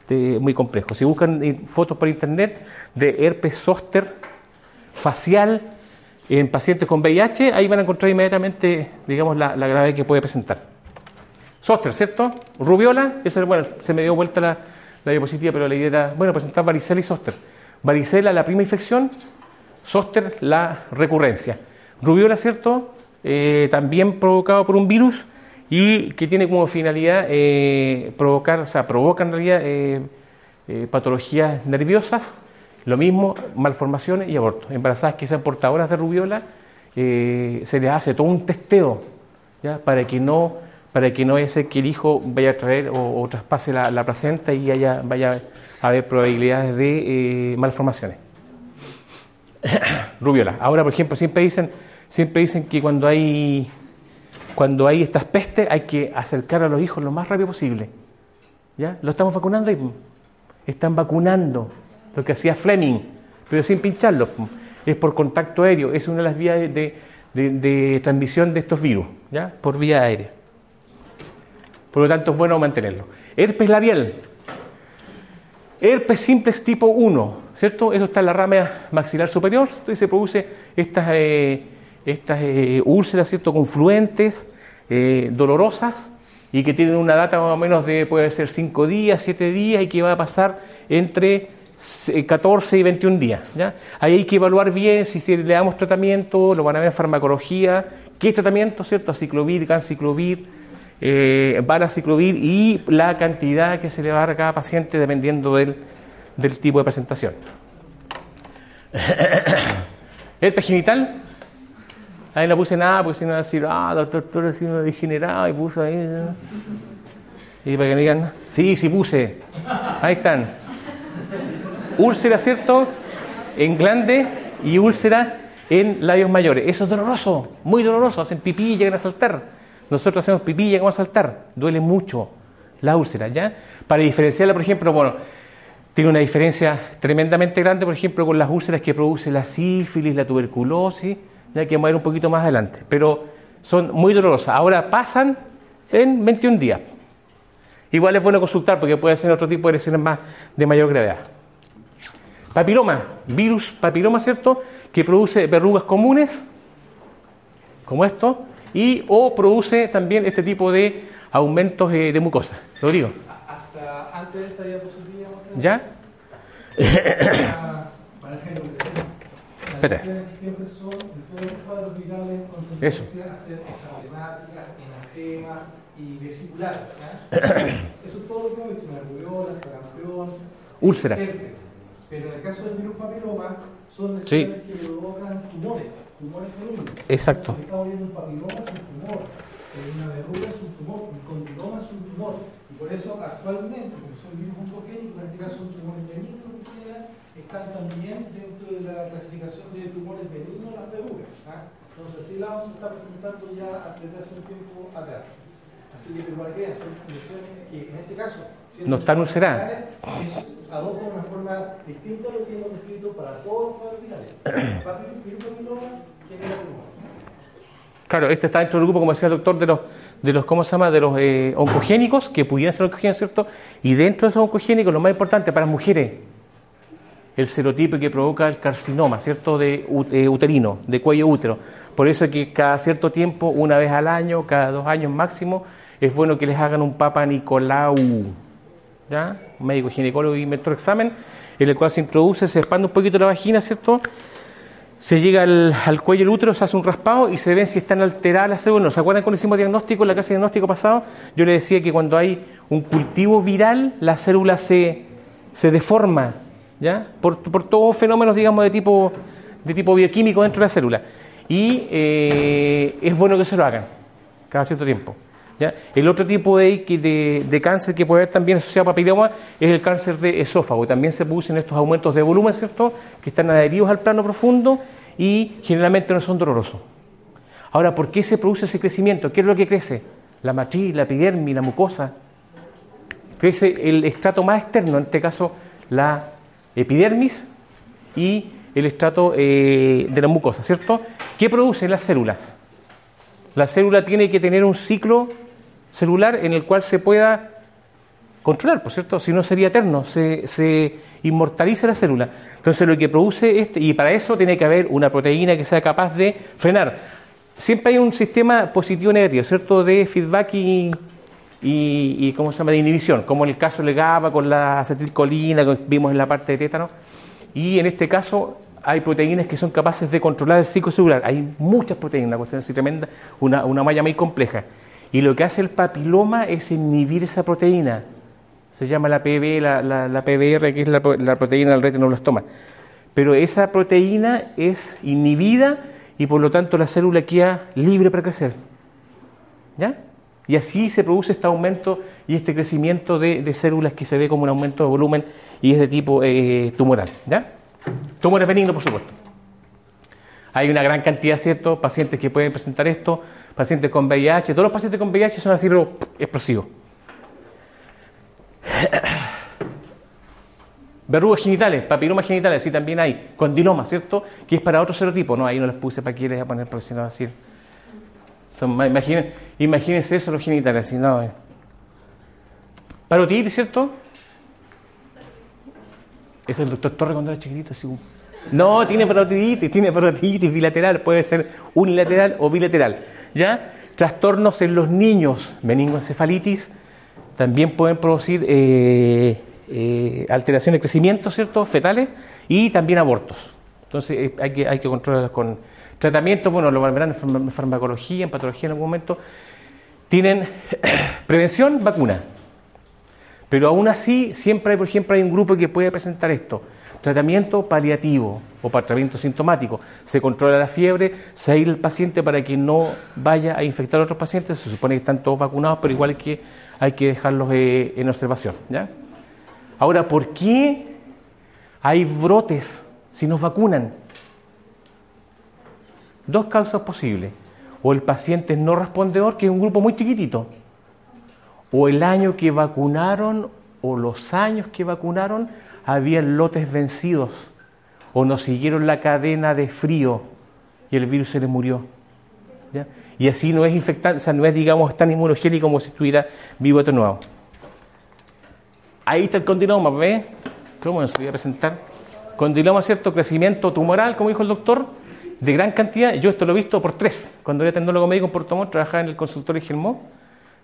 de- muy complejo. Si buscan eh, fotos por internet de herpes zóster facial en pacientes con VIH, ahí van a encontrar inmediatamente, digamos, la, la gravedad que puede presentar. Zóster, ¿cierto? Rubiola, esa, bueno, se me dio vuelta la, la diapositiva, pero la idea era, bueno, presentar varicela y zóster. Varicela, la prima infección, zóster, la recurrencia. Rubiola, ¿cierto? Eh, también provocado por un virus y que tiene como finalidad eh, provocar, o sea, provoca en realidad eh, patologías nerviosas, lo mismo, malformaciones y abortos. Embarazadas que sean portadoras de rubiola, se les hace todo un testeo ¿ya? para que no para que no ese que el hijo vaya a traer o, traspase la, la placenta y haya, vaya a haber probabilidades de malformaciones. Rubiola. Ahora, por ejemplo, siempre dicen, siempre dicen que cuando hay cuando hay estas pestes hay que acercar a los hijos lo más rápido posible. ¿Ya? Lo estamos vacunando y están vacunando lo que hacía Fleming, pero sin pincharlo. Es por contacto aéreo, es una de las vías de, de- de- de transmisión de estos virus, ¿ya? por vía aérea. Por lo tanto, es bueno mantenerlo. Herpes labial. Herpes simplex tipo 1, ¿cierto? Eso está en la rama maxilar superior, y se produce estas, eh, estas eh, úlceras, ¿cierto? Confluentes, eh, dolorosas, y que tienen una data más o menos de, puede ser 5 días, 7 días, y que va a pasar entre eh, 14 y 21 días. ¿ya? Ahí hay que evaluar bien si, le damos tratamiento, lo van a ver en farmacología, qué tratamiento, ¿cierto? Aciclovir, ganciclovir, eh, varaciclovir y la cantidad que se le va a dar a cada paciente dependiendo del, del tipo de presentación. Herpes genital. Ahí no puse nada porque si no decir, ah, doctor, tú eres un degenerado y puso ahí. Y para que no digan, sí, sí puse. Ahí están. Úlcera, ¿cierto? En glande y úlcera en labios mayores. Eso es doloroso, muy doloroso. Hacen pipí y llegan a saltar. Nosotros hacemos pipí y llegamos a saltar. Duele mucho la úlcera, ¿ya? Para diferenciarla, por ejemplo, bueno, tiene una diferencia tremendamente grande, por ejemplo, con las úlceras que produce la sífilis, la tuberculosis, ya que vamos a ir un poquito más adelante. Pero son muy dolorosas. Ahora pasan en 21 días. Igual es bueno consultar porque puede ser otro tipo de lesiones más de mayor gravedad. Papiloma, virus papiloma, ¿cierto? Que produce verrugas comunes, como esto, y o produce también este tipo de aumentos eh, de mucosa. Lo digo. Hasta antes de esta diapositiva, ¿Ya? Espera. lesiones siempre son de todos los cuadros virales con Eso. y vesiculares. Eso es todo lo que sarampión, Úlcera. Pero en el caso del virus papiloma, son Sí. lesiones que provocan tumores, tumores. Exacto. Estamos viendo un papiloma es un tumor, una verruga es un tumor, un condiloma es un tumor. Por eso actualmente, como son virus oncogénicos, en este caso son tumores benignos están también dentro de la clasificación de tumores benignos las verrugas. ¿ah? Entonces así la vamos a estar presentando ya desde hace un tiempo atrás. Así que, pero para que son lesiones que en este caso No están ulceradas. adoptan una forma distinta a lo que hemos descrito para todos los cuadros el virus papiloma, genera tumores. Claro, este está dentro del grupo, como decía el doctor, de los, de los ¿cómo se llama? De los eh, oncogénicos, que pudieran ser oncogénicos, ¿cierto? Y dentro de esos oncogénicos, lo más importante para las mujeres, el serotipo que provoca el carcinoma, ¿cierto? De eh, uterino, de cuello útero. Por eso es que cada cierto tiempo, una vez al año, cada dos años máximo, es bueno que les hagan un Papa Nicolau, ¿ya? Un médico ginecólogo y inventó examen, en el cual se introduce, se expande un poquito la vagina, ¿cierto? Se llega al, cuello del útero, se hace un raspado y se ven si están alteradas las células. ¿Se acuerdan cuando hicimos diagnóstico en la clase de diagnóstico pasado? Yo le decía que cuando hay un cultivo viral, la célula se, se deforma, ¿ya? Por, por todos fenómenos, digamos, de tipo, de tipo bioquímico dentro de la célula. Y eh, es bueno que se lo hagan cada cierto tiempo. El otro tipo de cáncer que puede haber también asociado a papiloma es el cáncer de esófago. También se producen estos aumentos de volumen, ¿cierto? Que están adheridos al plano profundo y generalmente no son dolorosos. Ahora, ¿por qué se produce ese crecimiento? ¿Qué es lo que crece? La matriz, la epidermis, la mucosa. Crece el estrato más externo, en este caso la epidermis y el estrato eh, de la mucosa, ¿cierto? ¿Qué producen las células? La célula tiene que tener un ciclo celular en el cual se pueda controlar, por cierto, si no sería eterno, se, se inmortaliza la célula. Entonces lo que produce este, y para eso tiene que haber una proteína que sea capaz de frenar. Siempre hay un sistema positivo negativo, ¿cierto? De feedback y, y, ¿cómo se llama? de inhibición, como en el caso de GABA con la acetilcolina que vimos en la parte de tétano. Y en este caso hay proteínas que son capaces de controlar el ciclo celular. Hay muchas proteínas, una cuestión tremenda, una, una malla muy compleja. Y lo que hace el papiloma es inhibir esa proteína. Se llama la PB, la, la, PBR, que es la, proteína del retinoblastoma. Pero esa proteína es inhibida y por lo tanto la célula queda libre para crecer. ¿Ya? Y así se produce este aumento y este crecimiento de, de células que se ve como un aumento de volumen y es de tipo eh, tumoral. ¿Ya? Tumores benignos, por supuesto. Hay una gran cantidad, ¿cierto?, pacientes que pueden presentar esto, pacientes con VIH. Todos los pacientes con VIH son así, pero explosivos. Verrugas genitales, papilomas genitales, sí también hay. Condiloma, ¿cierto? Que es para otro serotipo. No, ahí no les puse para que les voy a poner, porque si no va imaginen, imagínense eso, los genitales, si no. Eh. Parotitis, ¿cierto? Es el doctor Torre cuando era chiquitito, así. No, tiene parotiditis, tiene parotiditis bilateral, puede ser unilateral o bilateral. ¿Ya? Trastornos en los niños, meningoencefalitis, también pueden producir eh, eh, alteraciones de crecimiento, ¿cierto? Fetales y también abortos. Entonces eh, hay que, hay que controlarlas con tratamientos, bueno, lo verán en farmacología, en patología en algún momento. Tienen prevención, vacuna. Pero aún así, siempre hay, por ejemplo, hay un grupo que puede presentar esto. Tratamiento paliativo o tratamiento sintomático. Se controla la fiebre, se aísla el paciente para que no vaya a infectar a otros pacientes. Se supone que están todos vacunados, pero igual hay que, dejarlos eh, en observación. ¿ya? Ahora, ¿por qué hay brotes si nos vacunan? Dos causas posibles. O el paciente es no respondedor, que es un grupo muy chiquitito o el año que vacunaron o los años que vacunaron habían lotes vencidos o no siguieron la cadena de frío y el virus se les murió. ¿ya? Y así no es infectante, o sea, no es, digamos, tan inmunogénico como si estuviera vivo atenuado. Ahí está el condiloma, ¿ve? ¿Cómo se voy a presentar? Condiloma, ¿cierto? Crecimiento tumoral, como dijo el doctor, de gran cantidad. Yo esto lo he visto por tres. Cuando era tecnólogo médico en Puerto Montt, trabajaba en el consultorio Gelmó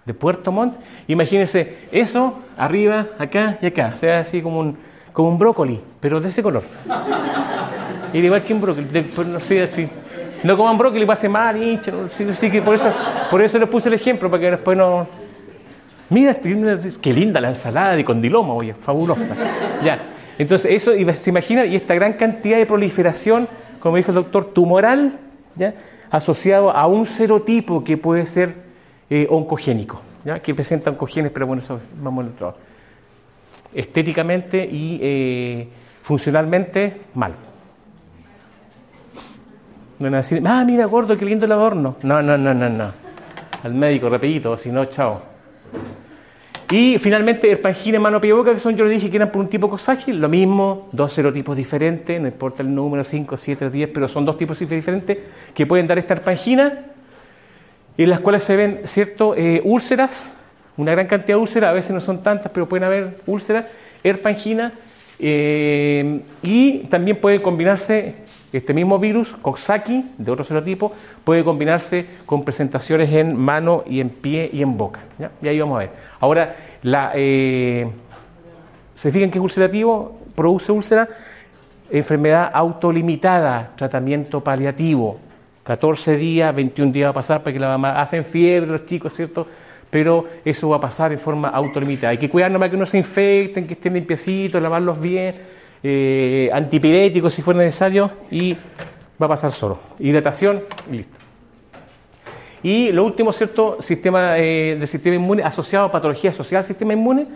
de Puerto Montt. Imagínense eso arriba, acá y acá. O sea, así como un, como un brócoli, pero de ese color. Y igual que un brócoli, pues, no sé, así. No coman brócoli, pase mal, hincha. sí, sí, que por eso, por eso les puse el ejemplo, para que después no. Mira, este- qué linda la ensalada de condiloma, oye, fabulosa. Ya. Entonces, eso y se imagina, y esta gran cantidad de proliferación, como dijo el doctor, tumoral, ¿ya? asociado a un serotipo que puede ser eh, oncogénico, ¿ya? que presenta oncogenes, pero bueno, eso vamos a otro. Estéticamente y eh, funcionalmente mal. No van a decir, ah, mira, gordo, qué lindo el adorno. No, no, no, no, no. Al médico, rapidito, si no, chao. Y finalmente, el pangina, mano, pie, boca, que son, yo le dije que eran por un tipo Coxsackie, lo mismo, dos serotipos diferentes, no importa el número, 5, 7, 10, pero son dos tipos diferentes que pueden dar esta herpangina, en las cuales se ven, ¿cierto?, eh, úlceras, una gran cantidad de úlceras, a veces no son tantas, pero pueden haber úlceras, herpangina, eh, y también puede combinarse este mismo virus, Coxsackie, de otro serotipo, puede combinarse con presentaciones en mano y en pie y en boca. ¿ya? Y ahí vamos a ver. Ahora, la, eh, ¿se fijan que es ulcerativo? Produce úlcera, enfermedad autolimitada, tratamiento paliativo. 14 días, 21 días va a pasar para que la mamá hacen fiebre los chicos, ¿cierto? Pero eso va a pasar en forma autolimitada. Hay que cuidarnos para que no se infecten, que estén limpiecitos, lavarlos bien, eh, antipiréticos si fuera necesario y va a pasar solo. Hidratación y listo. Y lo último, ¿cierto? Sistema eh, del sistema inmune asociado a patología social del sistema inmune.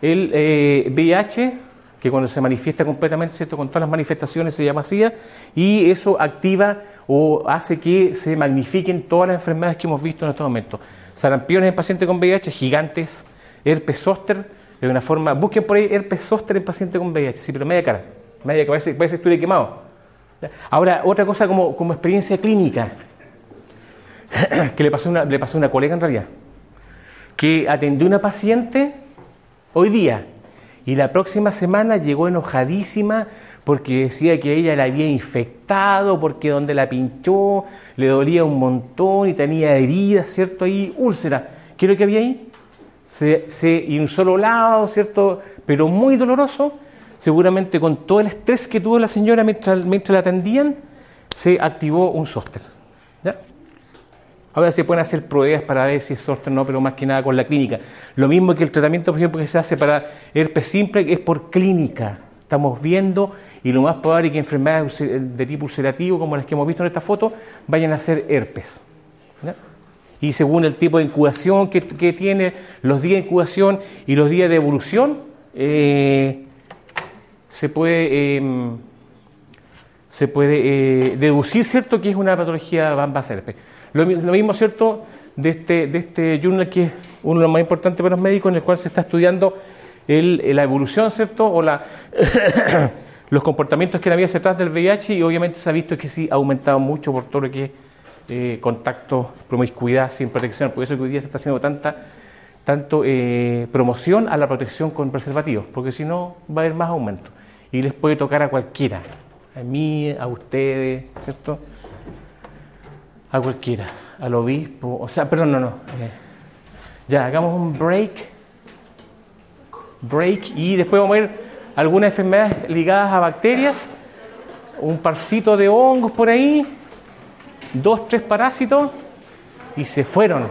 El eh, VIH, que cuando se manifiesta completamente, ¿cierto? Con todas las manifestaciones se llama SIDA, y eso activa o hace que se magnifiquen todas las enfermedades que hemos visto en estos momentos. Sarampiones en pacientes con VIH, gigantes, herpes zóster, de una forma, busquen por ahí herpes zóster en paciente con VIH, sí, pero media cara, media que parece, que estuviera quemado. Ahora, otra cosa como, como experiencia clínica, que le pasó, una, le pasó a una colega en realidad, que atendió una paciente hoy día y la próxima semana llegó enojadísima porque decía que ella la había infectado, porque donde la pinchó le dolía un montón y tenía heridas, ¿cierto? Ahí, úlcera. ¿Qué es lo que había ahí? Se, y un solo lado, ¿cierto? Pero muy doloroso. Seguramente con todo el estrés que tuvo la señora mientras, mientras la atendían, se activó un sóster. ¿Ya? Ahora se pueden hacer pruebas para ver si es sóster o no, pero más que nada con la clínica. Lo mismo que el tratamiento, por ejemplo, que se hace para herpes simple, es por clínica. Estamos viendo y lo más probable es que enfermedades de tipo ulcerativo, como las que hemos visto en esta foto, vayan a ser herpes. Y según el tipo de incubación que, tiene, los días de incubación y los días de evolución, eh, se puede, puede eh, deducir, ¿cierto?, que es una patología bambas herpes. Lo, lo, mismo, ¿cierto?, de este, de este journal que es uno de los más importantes para los médicos, en el cual se está estudiando el, la evolución, ¿cierto?, o la, los comportamientos que había detrás del VIH y obviamente se ha visto que sí ha aumentado mucho por todo lo que es eh, contacto, promiscuidad sin protección. Por eso que hoy día se está haciendo tanta tanto eh, promoción a la protección con preservativos, porque si no va a haber más aumento. Y les puede tocar a cualquiera, a mí, a ustedes, ¿cierto? A cualquiera, al obispo, o sea, perdón, no, no. Eh, ya, hagamos un break. Break y después vamos a ver algunas enfermedades ligadas a bacterias, un parcito de hongos por ahí, dos, tres parásitos y se fueron.